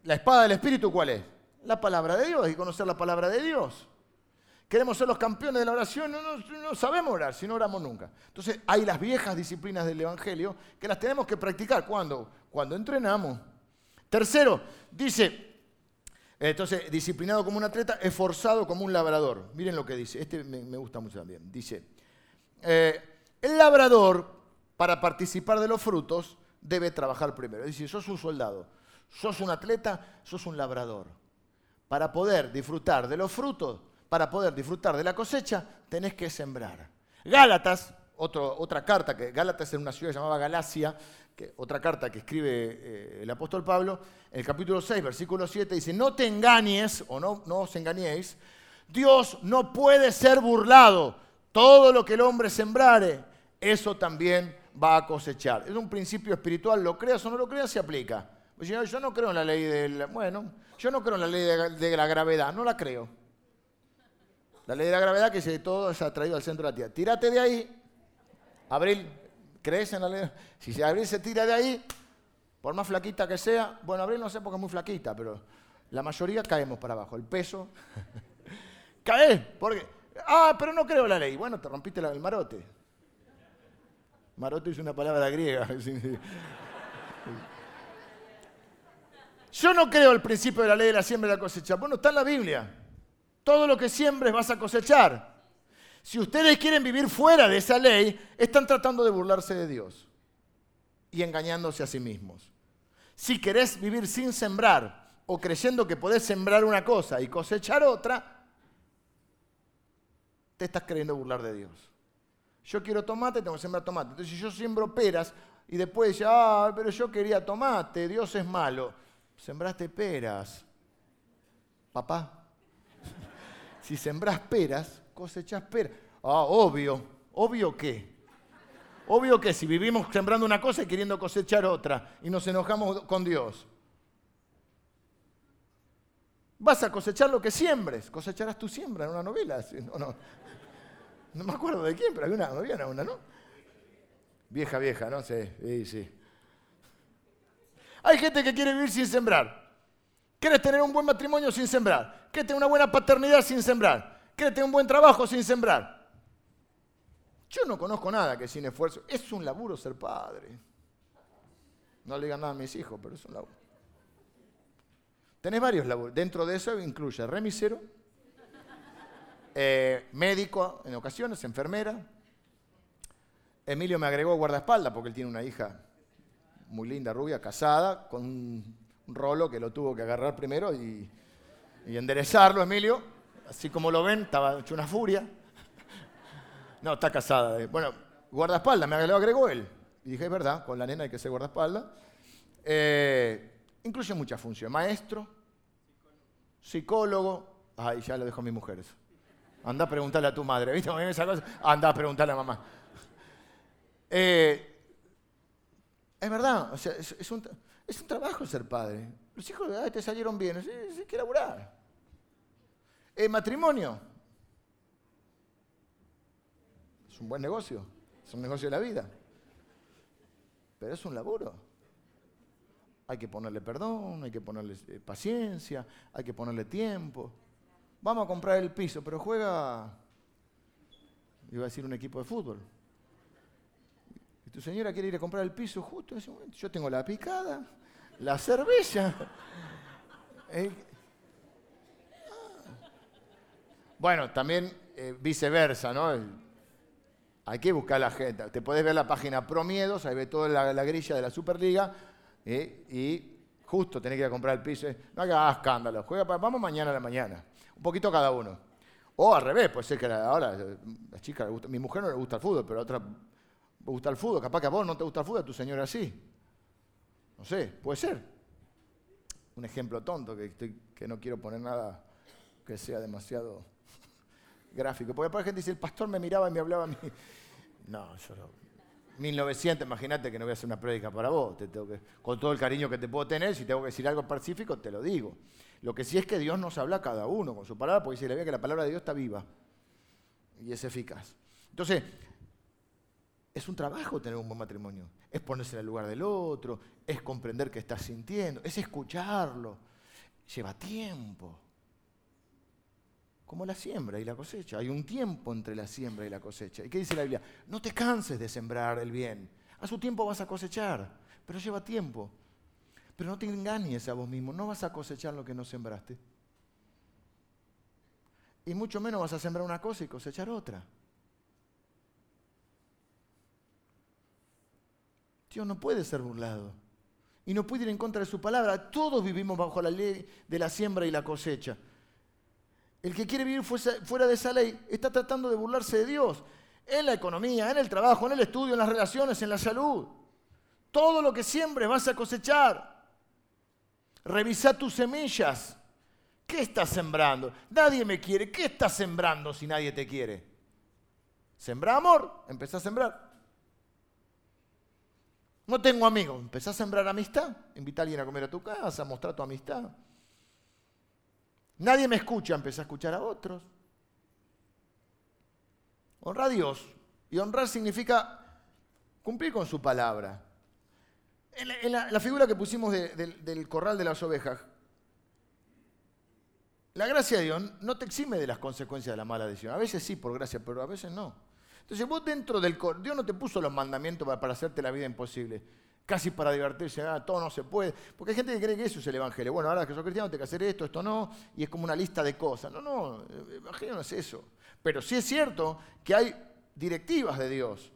La espada del Espíritu, ¿cuál es? La palabra de Dios, y conocer la palabra de Dios. Queremos ser los campeones de la oración, no, sabemos orar, si no oramos nunca. Entonces hay las viejas disciplinas del Evangelio que las tenemos que practicar. ¿Cuándo? Cuando entrenamos. Tercero, dice, entonces, disciplinado como un atleta, esforzado como un labrador. Miren lo que dice, este me, gusta mucho también. Dice, eh, el labrador, para participar de los frutos, debe trabajar primero. Dice, sos un soldado, sos un atleta, sos un labrador. Para poder disfrutar de los frutos, para poder disfrutar de la cosecha, tenés que sembrar. Gálatas, otra carta, que Gálatas es una ciudad llamada Galacia, otra carta que escribe eh, el apóstol Pablo, en el capítulo 6, versículo 7, dice, no te engañes o no, no os engañéis, Dios no puede ser burlado. Todo lo que el hombre sembrare, eso también va a cosechar. Es un principio espiritual, lo creas o no lo creas, se aplica. Yo no creo en la ley del, bueno, yo no creo en la ley de, la gravedad, no la creo. La ley de la gravedad que se todo se ha traído al centro de la Tierra. Tírate de ahí, Abril, ¿crees en la ley? Si Abril se tira de ahí, por más flaquita que sea, bueno, Abril no sé porque es muy flaquita, pero la mayoría caemos para abajo. El peso, cae, porque, ah, pero no creo la ley. Bueno, te rompiste el marote. Marote es una palabra griega. Yo no creo el principio de la ley de la siembra y la cosecha. Bueno, está en la Biblia. Todo lo que siembres vas a cosechar. Si ustedes quieren vivir fuera de esa ley, están tratando de burlarse de Dios y engañándose a sí mismos. Si querés vivir sin sembrar o creyendo que podés sembrar una cosa y cosechar otra, te estás queriendo burlar de Dios. Yo quiero tomate, tengo que sembrar tomate. Entonces, si yo siembro peras y después dice, ah, pero yo quería tomate, Dios es malo sembraste peras. Papá, si sembrás peras, cosechás peras. Ah, obvio. ¿Obvio qué? Obvio que si vivimos sembrando una cosa y queriendo cosechar otra y nos enojamos con Dios. Vas a cosechar lo que siembres. Cosecharás tu siembra en una novela. No, no. no me acuerdo de quién, pero había una, había ¿no? Vieja, vieja, no sé. Sí, sí. Hay gente que quiere vivir sin sembrar. ¿Quieres tener un buen matrimonio sin sembrar? ¿Quieres tener una buena paternidad sin sembrar? ¿Quieres tener un buen trabajo sin sembrar? Yo no conozco nada que sin esfuerzo. Es un laburo ser padre. No le digan nada a mis hijos, pero es un laburo. Tenés varios laburos. Dentro de eso incluye remisero, eh, médico en ocasiones, enfermera. Emilio me agregó guardaespaldas porque él tiene una hija muy linda, rubia, casada, con un rolo que lo tuvo que agarrar primero y, enderezarlo, Emilio. Así como lo ven, estaba hecho una furia. No, está casada. Bueno, guardaespaldas, me lo agregó él. Y dije, es verdad, con la nena hay que ser guardaespaldas. Eh, incluye muchas funciones. Maestro, psicólogo. Ay, ya lo dejo a mi mujer eso. Anda a preguntarle a tu madre. ¿Viste? Anda a preguntarle a mamá. Eh, es verdad, o sea, es, un, trabajo ser padre. Los hijos de te salieron bien, hay que elaborar. El matrimonio es un buen negocio, es un negocio de la vida, pero es un laburo. Hay que ponerle perdón, hay que ponerle eh, paciencia, hay que ponerle tiempo. Vamos a comprar el piso, pero juega, iba a decir un equipo de fútbol tu señora quiere ir a comprar el piso justo en ese momento. Yo tengo la picada, la cerveza. Eh. Bueno, también eh, viceversa, ¿no? Hay que buscar la gente. Te puedes ver la página Promiedos, ahí ves toda la, grilla de la Superliga eh, y justo tenés que ir a comprar el piso. No hagas escándalo, juega vamos mañana a la mañana. Un poquito cada uno. O al revés, puede ser que ahora la chica mi mujer no le gusta el fútbol, pero a otra ¿Te gusta el fútbol? Capaz que a vos no te gusta el fútbol, a tu señora sí. No sé, puede ser. Un ejemplo tonto que, no quiero poner nada que sea demasiado gráfico. Porque después la gente dice, el pastor me miraba y me hablaba a mí. No, yo no. 1900, imagínate que no voy a hacer una prédica para vos. Con todo el cariño que te puedo tener, si tengo que decir algo pacífico, te lo digo. Lo que sí es que Dios nos habla a cada uno con su palabra, porque dice la que la palabra de Dios está viva y es eficaz. Entonces, es un trabajo tener un buen matrimonio. Es ponerse en el lugar del otro, es comprender qué estás sintiendo, es escucharlo. Lleva tiempo. Como la siembra y la cosecha. Hay un tiempo entre la siembra y la cosecha. ¿Y qué dice la Biblia? No te canses de sembrar el bien. A su tiempo vas a cosechar, pero lleva tiempo. Pero no te engañes a vos mismo, no vas a cosechar lo que no sembraste. Y mucho menos vas a sembrar una cosa y cosechar otra. Dios no puede ser burlado. Y no puede ir en contra de su palabra. Todos vivimos bajo la ley de la siembra y la cosecha. El que quiere vivir fuera de esa ley está tratando de burlarse de Dios. En la economía, en el trabajo, en el estudio, en las relaciones, en la salud. Todo lo que siembres vas a cosechar. Revisa tus semillas. ¿Qué estás sembrando? Nadie me quiere. ¿Qué estás sembrando si nadie te quiere? Sembra amor, empezá a sembrar. No tengo amigos, empezá a sembrar amistad. Invita a alguien a comer a tu casa, mostrar tu amistad. Nadie me escucha, empezá a escuchar a otros. Honra a Dios. Y honrar significa cumplir con su palabra. En la, figura que pusimos del corral de las ovejas, la gracia de Dios no te exime de las consecuencias de la mala decisión. A veces sí, por gracia, pero a veces no. Entonces vos dentro del... Dios no te puso los mandamientos para, hacerte la vida imposible. Casi para divertirse, ah, todo no se puede. Porque hay gente que cree que eso es el Evangelio. Bueno, ahora que sos cristiano, tengo que hacer esto, esto no. Y es como una lista de cosas. No, no, el Evangelio no es eso. Pero sí es cierto que hay directivas de Dios.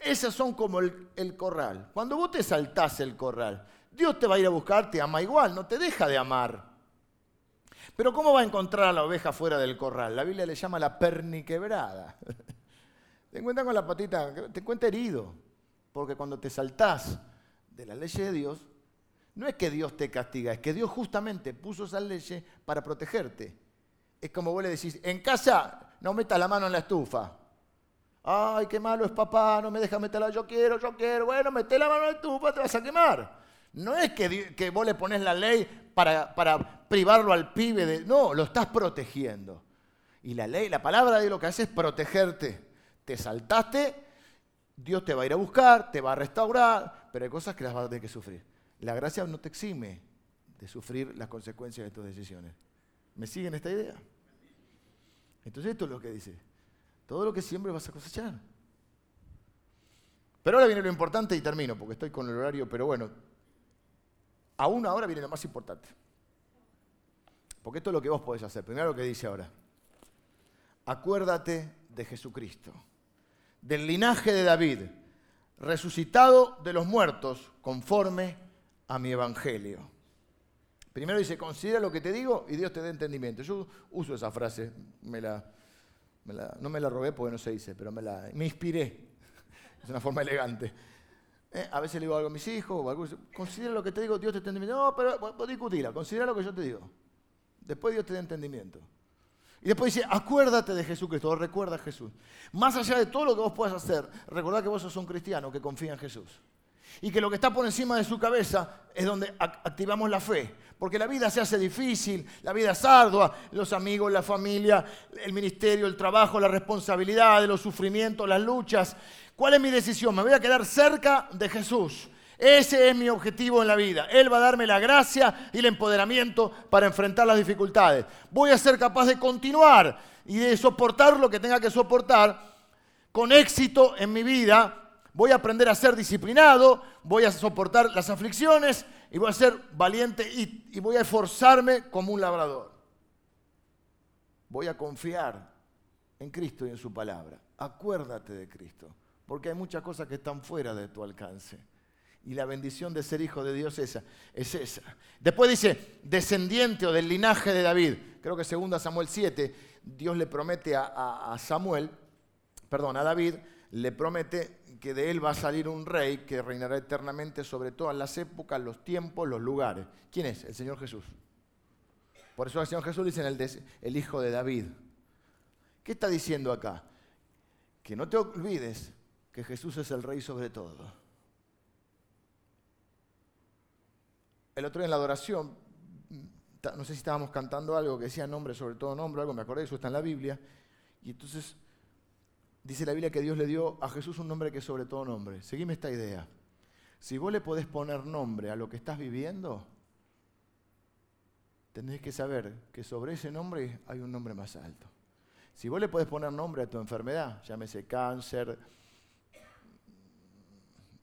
Esas son como el, corral. Cuando vos te saltás el corral, Dios te va a ir a buscar, te ama igual, no te deja de amar. Pero ¿cómo va a encontrar a la oveja fuera del corral? La Biblia le llama la perniquebrada. Te encuentras con la patita, te encuentras herido. Porque cuando te saltás de la ley de Dios, no es que Dios te castiga, es que Dios justamente puso esa ley para protegerte. Es como vos le decís, en casa no metas la mano en la estufa. Ay, qué malo es papá, no me deja meterla, yo quiero, yo quiero. Bueno, mete la mano en la estufa, te vas a quemar. No es que, vos le pones la ley para, para, privarlo al pibe de... No, lo estás protegiendo. Y la ley, la palabra de lo que hace es protegerte. Te saltaste, Dios te va a ir a buscar, te va a restaurar, pero hay cosas que las vas a tener que sufrir. La gracia no te exime de sufrir las consecuencias de tus decisiones. ¿Me siguen esta idea? Entonces esto es lo que dice. Todo lo que siempre vas a cosechar. Pero ahora viene lo importante y termino, porque estoy con el horario, pero bueno. Aún ahora viene lo más importante. Porque esto es lo que vos podés hacer. Primero lo que dice ahora. Acuérdate de Jesucristo, del linaje de David, resucitado de los muertos conforme a mi evangelio. Primero dice, considera lo que te digo y Dios te dé entendimiento. Yo uso esa frase, no me la robé porque no se dice, pero me, la, me inspiré. Es una forma elegante. Eh, a veces le digo algo a mis hijos, o algo, considera lo que te digo, Dios te entendimiento. No, pero vos discutirla, considera lo que yo te digo. Después Dios te dé entendimiento. Y después dice, acuérdate de Jesucristo, recuerda a Jesús. Más allá de todo lo que vos puedas hacer, recordad que vos sos un cristiano que confía en Jesús y que lo que está por encima de su cabeza es donde activamos la fe. Porque la vida se hace difícil, la vida es ardua, los amigos, la familia, el ministerio, el trabajo, la responsabilidad, los sufrimientos, las luchas. ¿Cuál es mi decisión? Me voy a quedar cerca de Jesús. Ese es mi objetivo en la vida. Él va a darme la gracia y el empoderamiento para enfrentar las dificultades. Voy a ser capaz de continuar y de soportar lo que tenga que soportar con éxito en mi vida voy a aprender a ser disciplinado, voy a soportar las aflicciones y voy a ser valiente y, voy a esforzarme como un labrador. Voy a confiar en Cristo y en su palabra. Acuérdate de Cristo, porque hay muchas cosas que están fuera de tu alcance. Y la bendición de ser hijo de Dios esa, es esa. Después dice, descendiente o del linaje de David. Creo que segunda Samuel 7, Dios le promete a, a Samuel, perdón, a David, le promete que de él va a salir un rey que reinará eternamente sobre todas las épocas, los tiempos, los lugares. ¿Quién es? El Señor Jesús. Por eso el Señor Jesús dice el, el hijo de David. ¿Qué está diciendo acá? Que no te olvides que Jesús es el rey sobre todo. El otro día en la adoración, no sé si estábamos cantando algo que decía nombre sobre todo nombre, algo me acordé, eso está en la Biblia. Y entonces Dice la Biblia que Dios le dio a Jesús un nombre que sobre todo nombre. Seguime esta idea. Si vos le podés poner nombre a lo que estás viviendo, tenés que saber que sobre ese nombre hay un nombre más alto. Si vos le podés poner nombre a tu enfermedad, llámese cáncer,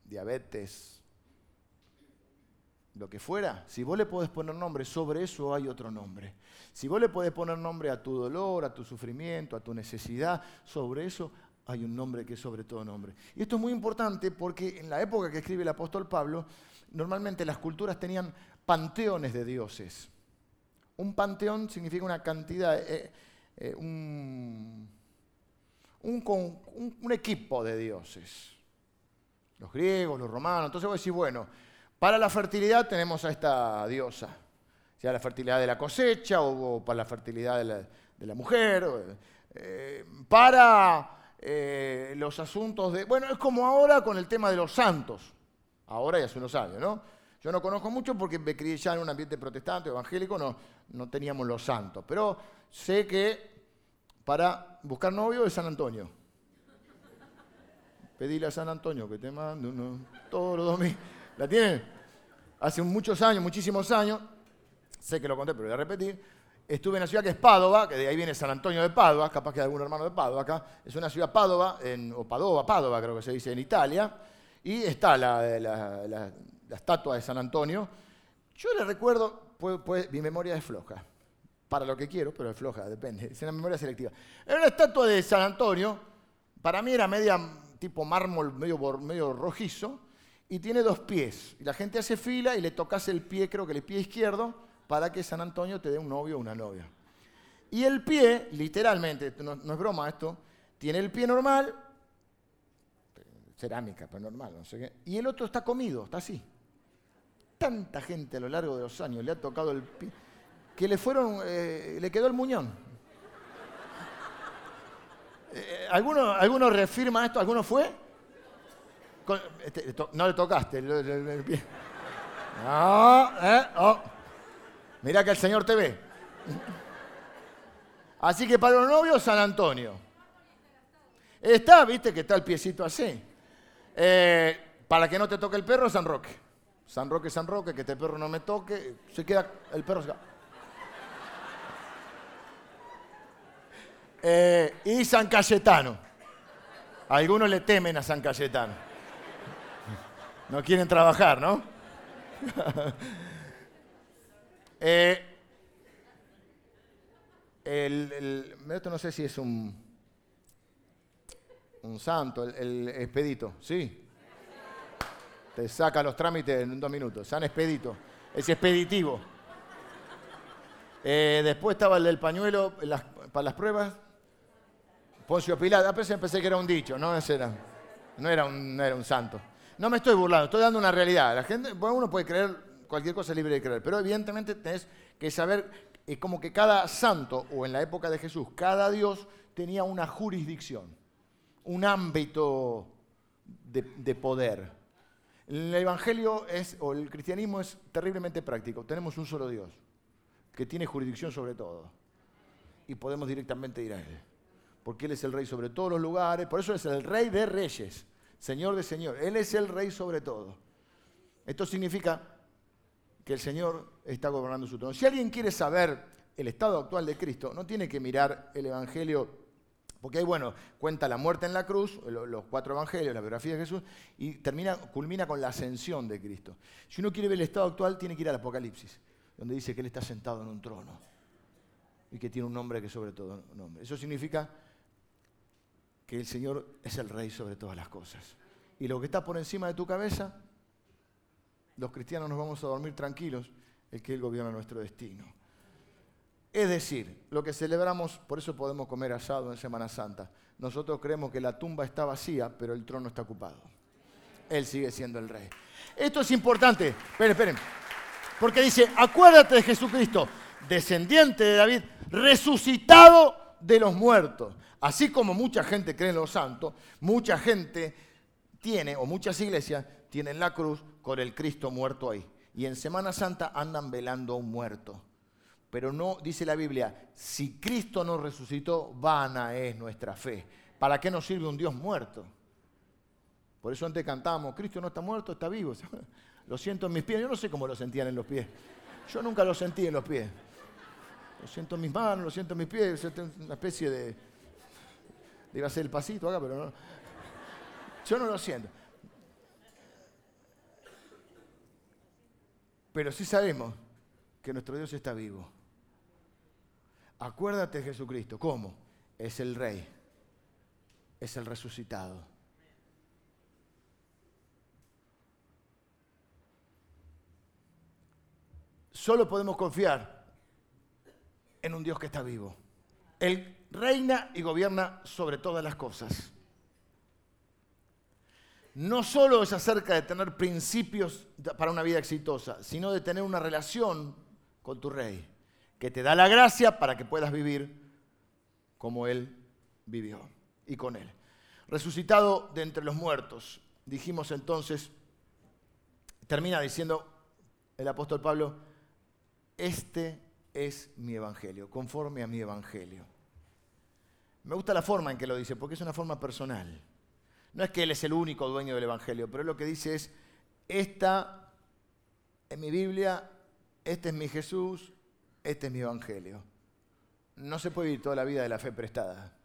diabetes, lo que fuera, si vos le podés poner nombre, sobre eso hay otro nombre. Si vos le podés poner nombre a tu dolor, a tu sufrimiento, a tu necesidad, sobre eso hay un nombre que es sobre todo nombre. Y esto es muy importante porque en la época que escribe el apóstol Pablo, normalmente las culturas tenían panteones de dioses. Un panteón significa una cantidad, eh, eh, un, equipo de dioses. los griegos, los romanos. Entonces vos decís, bueno, para la fertilidad tenemos a esta diosa, sea la fertilidad de la cosecha o, para la fertilidad de la, mujer, eh, para eh, los asuntos de... Bueno, es como ahora con el tema de los santos, ahora y hace unos años, ¿no? Yo no conozco mucho porque me crié ya en un ambiente protestante, evangélico, no, no teníamos los santos, pero sé que para buscar novio es San Antonio. Pedile a San Antonio que te mande uno todos los domingos. ¿La tienen? hace muchos años, muchísimos años, sé que lo conté, pero voy a repetir, estuve en una ciudad que es Padova, que de ahí viene San Antonio de Padova, capaz que hay algún hermano de Padova acá, es una ciudad Padova, en, o Padova, Padova creo que se dice en Italia, y está la, estatua de San Antonio. Yo le recuerdo, pues, mi memoria es floja, para lo que quiero, pero es floja, depende, es una memoria selectiva. Era una estatua de San Antonio, para mí era media tipo mármol, medio, medio rojizo, y tiene dos pies. Y la gente hace fila y le tocas el pie, creo que el pie izquierdo, para que San Antonio te dé un novio o una novia. Y el pie, literalmente, no, es broma esto, tiene el pie normal, cerámica, pero normal, no sé qué, y el otro está comido, está así. Tanta gente a lo largo de los años le ha tocado el pie, que le fueron, eh, le quedó el muñón. Eh, ¿alguno, ¿Alguno reafirma esto? ¿Alguno fue? Este, no le tocaste el, pie. No, eh, oh. Mira que el Señor te ve. Así que para los novios, San Antonio. Está, viste que está el piecito así. Eh, para que no te toque el perro, San Roque. San Roque, San Roque, que este perro no me toque. Se queda, el perro se eh, y San Cayetano. Algunos le temen a San Cayetano. No quieren trabajar, ¿no? eh, el, esto no sé si es un, un santo, el, expedito, ¿sí? Te saca los trámites en dos minutos. San Expedito, es expeditivo. Eh, después estaba el del pañuelo para las pruebas. Poncio Pilato, a veces pensé que era un dicho, no, era, no, era un, no era un santo. No me estoy burlando, estoy dando una realidad. La gente, uno puede creer cualquier cosa libre de creer, pero evidentemente tenés que saber, es como que cada santo, o en la época de Jesús, cada Dios tenía una jurisdicción, un ámbito de, poder. El Evangelio es, o el cristianismo es terriblemente práctico. Tenemos un solo Dios, que tiene jurisdicción sobre todo. Y podemos directamente ir a Él. Porque Él es el rey sobre todos los lugares, por eso es el rey de reyes. Señor de Señor. Él es el rey sobre todo. Esto significa que el Señor está gobernando su trono. Si alguien quiere saber el estado actual de Cristo, no tiene que mirar el Evangelio, porque ahí, bueno, cuenta la muerte en la cruz, los cuatro Evangelios, la biografía de Jesús, y termina, culmina con la ascensión de Cristo. Si uno quiere ver el estado actual, tiene que ir al Apocalipsis, donde dice que Él está sentado en un trono y que tiene un nombre que sobre todo nombre. Eso significa que el Señor es el rey sobre todas las cosas. Y lo que está por encima de tu cabeza, los cristianos nos vamos a dormir tranquilos, el que Él gobierna nuestro destino. Es decir, lo que celebramos, por eso podemos comer asado en Semana Santa. Nosotros creemos que la tumba está vacía, pero el trono está ocupado. Él sigue siendo el rey. Esto es importante. Esperen, esperen. Porque dice, acuérdate de Jesucristo, descendiente de David, resucitado de los muertos. Así como mucha gente cree en los santos, mucha gente tiene, o muchas iglesias tienen la cruz con el Cristo muerto ahí. Y en Semana Santa andan velando a un muerto. Pero no, dice la Biblia, si Cristo no resucitó, vana es nuestra fe. ¿Para qué nos sirve un Dios muerto? Por eso antes cantábamos, Cristo no está muerto, está vivo. Lo siento en mis pies. Yo no sé cómo lo sentían en los pies. Yo nunca lo sentí en los pies. Lo siento en mis manos, lo siento en mis pies. Es una especie de, iba a hacer el pasito acá, pero no. Yo no lo siento. Pero sí sabemos que nuestro Dios está vivo. Acuérdate de Jesucristo. ¿Cómo? Es el Rey. Es el resucitado. Solo podemos confiar en un Dios que está vivo. El reina y gobierna sobre todas las cosas. No solo es acerca de tener principios para una vida exitosa, sino de tener una relación con tu rey, que te da la gracia para que puedas vivir como él vivió y con él. Resucitado de entre los muertos, dijimos entonces, termina diciendo el apóstol Pablo, este es mi evangelio, conforme a mi evangelio. Me gusta la forma en que lo dice, porque es una forma personal. No es que Él es el único dueño del Evangelio, pero lo que dice es, esta es mi Biblia, este es mi Jesús, este es mi Evangelio. No se puede vivir toda la vida de la fe prestada.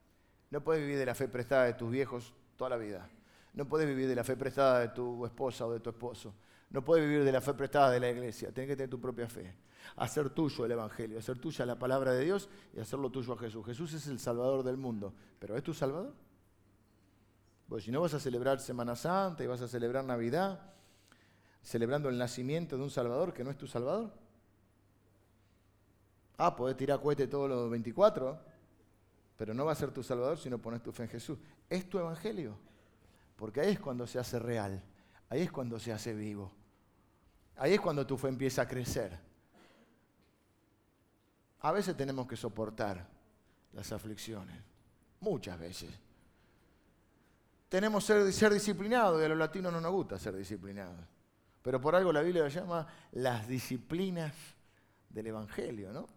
No puedes vivir de la fe prestada de tus viejos toda la vida. No puedes vivir de la fe prestada de tu esposa o de tu esposo. No puedes vivir de la fe prestada de la iglesia. Tienes que tener tu propia fe. Hacer tuyo el Evangelio, hacer tuya la palabra de Dios y hacerlo tuyo a Jesús. Jesús es el Salvador del mundo. ¿Pero es tu Salvador? Porque si no vas a celebrar Semana Santa y vas a celebrar Navidad, celebrando el nacimiento de un Salvador que no es tu Salvador. Ah, podés tirar cohete todos los 24, pero no va a ser tu Salvador si no pones tu fe en Jesús. Es tu Evangelio, porque ahí es cuando se hace real, ahí es cuando se hace vivo, ahí es cuando tu fe empieza a crecer. A veces tenemos que soportar las aflicciones, muchas veces tenemos que ser, disciplinados y a los latinos no nos gusta ser disciplinados. Pero por algo la Biblia lo llama las disciplinas del Evangelio, ¿no?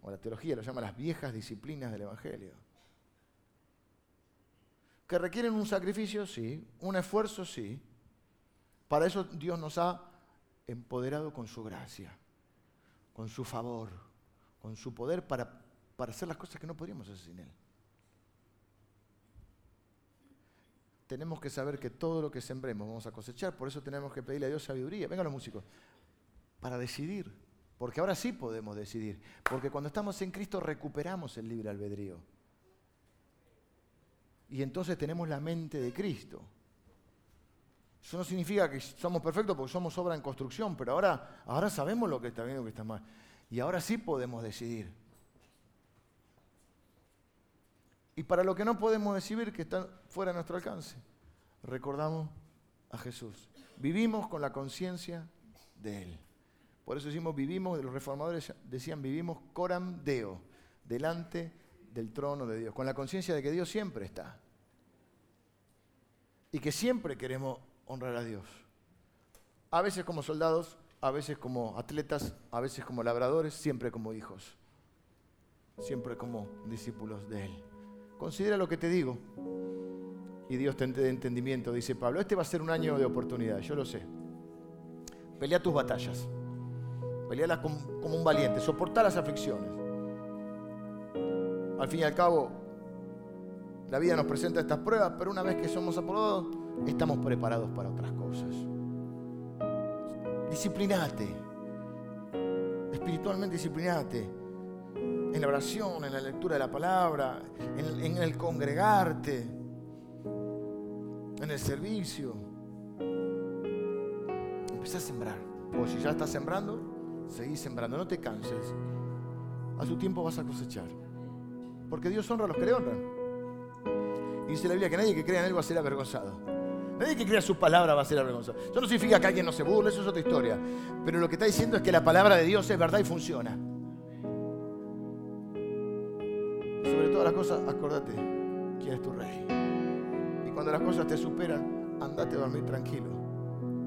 O la teología lo llama las viejas disciplinas del Evangelio. Que requieren un sacrificio, sí, un esfuerzo, sí. Para eso Dios nos ha empoderado con su gracia, con su favor, con su poder para, para hacer las cosas que no podríamos hacer sin Él. Tenemos que saber que todo lo que sembremos vamos a cosechar. Por eso tenemos que pedirle a Dios sabiduría. Vengan los músicos. Para decidir. Porque ahora sí podemos decidir. Porque cuando estamos en Cristo recuperamos el libre albedrío. Y entonces tenemos la mente de Cristo. Eso no significa que somos perfectos porque somos obra en construcción, pero ahora, ahora sabemos lo que está bien y lo que está mal. Y ahora sí podemos decidir. Y para lo que no podemos decidir, que está fuera de nuestro alcance, recordamos a Jesús. Vivimos con la conciencia de Él. Por eso decimos, vivimos, los reformadores decían, vivimos coram deo, delante del trono de Dios, con la conciencia de que Dios siempre está. Y que siempre queremos honrar a Dios. A veces como soldados, a veces como atletas, a veces como labradores, siempre como hijos, siempre como discípulos de Él. Considera lo que te digo. Y Dios te dé entendimiento, dice Pablo. Este va a ser un año de oportunidad, yo lo sé. Pelea tus batallas. Pelealas como, un valiente. Soporta las aflicciones. Al fin y al cabo, la vida nos presenta estas pruebas, pero una vez que somos aprobados, estamos preparados para otras cosas. Disciplinate. Espiritualmente disciplinate en la oración, en la lectura de la palabra, en, el congregarte, en el servicio. Empieza a sembrar. O si ya estás sembrando, seguí sembrando, no te canses. A su tiempo vas a cosechar. Porque Dios honra a los que le honran. dice la Biblia que nadie que crea en Él va a ser avergonzado. Nadie que crea su palabra va a ser avergonzado. Eso no significa que alguien no se burle, eso es otra historia. Pero lo que está diciendo es que la palabra de Dios es verdad y funciona. sobre todas las cosas, acordate quién es tu rey. Cuando las cosas te superan, andate a dormir tranquilo,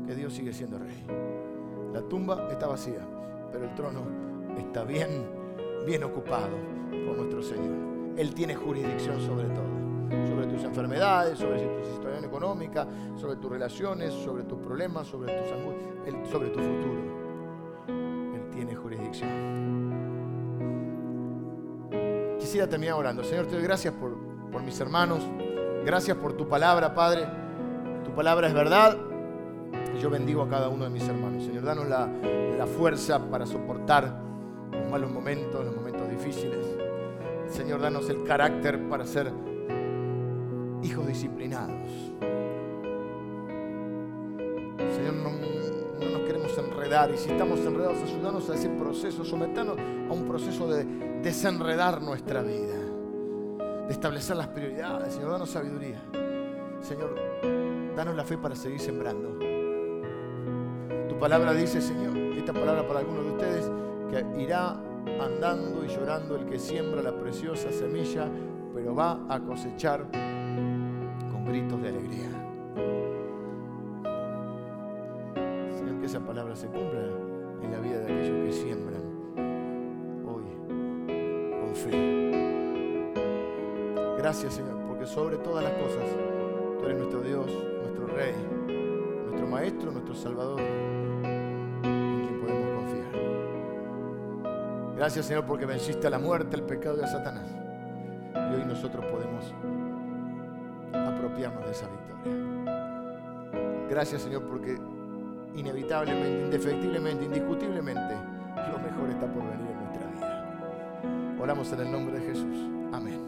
que Dios sigue siendo rey. La tumba está vacía, pero el trono está bien, bien ocupado por nuestro Señor. Él tiene jurisdicción sobre todo, sobre tus enfermedades, sobre tu situación económica, sobre tus relaciones, sobre tus problemas, sobre tus angustias, sobre tu futuro. Él tiene jurisdicción quisiera terminar orando. Señor, te doy gracias por, por mis hermanos. Gracias por tu palabra, Padre. Tu palabra es verdad. Y yo bendigo a cada uno de mis hermanos. Señor, danos la, la fuerza para soportar los malos momentos, los momentos difíciles. Señor, danos el carácter para ser hijos disciplinados. Señor, no, no, nos queremos enredar y si estamos enredados, ayúdanos a ese proceso, someternos a un proceso de desenredar nuestra vida, de establecer las prioridades. Señor, danos sabiduría. Señor, danos la fe para seguir sembrando. Tu palabra dice, Señor, esta palabra para algunos de ustedes, que irá andando y llorando el que siembra la preciosa semilla, pero va a cosechar con gritos de alegría. Señor, que esa palabra se cumpla en la vida de aquellos que siembran Gracias, Señor, porque sobre todas las cosas tú eres nuestro Dios, nuestro Rey, nuestro Maestro, nuestro Salvador, en quien podemos confiar. Gracias, Señor, porque venciste a la muerte, el pecado y a Satanás. Y hoy nosotros podemos apropiarnos de esa victoria. Gracias, Señor, porque inevitablemente, indefectiblemente, indiscutiblemente, lo mejor está por venir en nuestra vida. Oramos en el nombre de Jesús. Amén.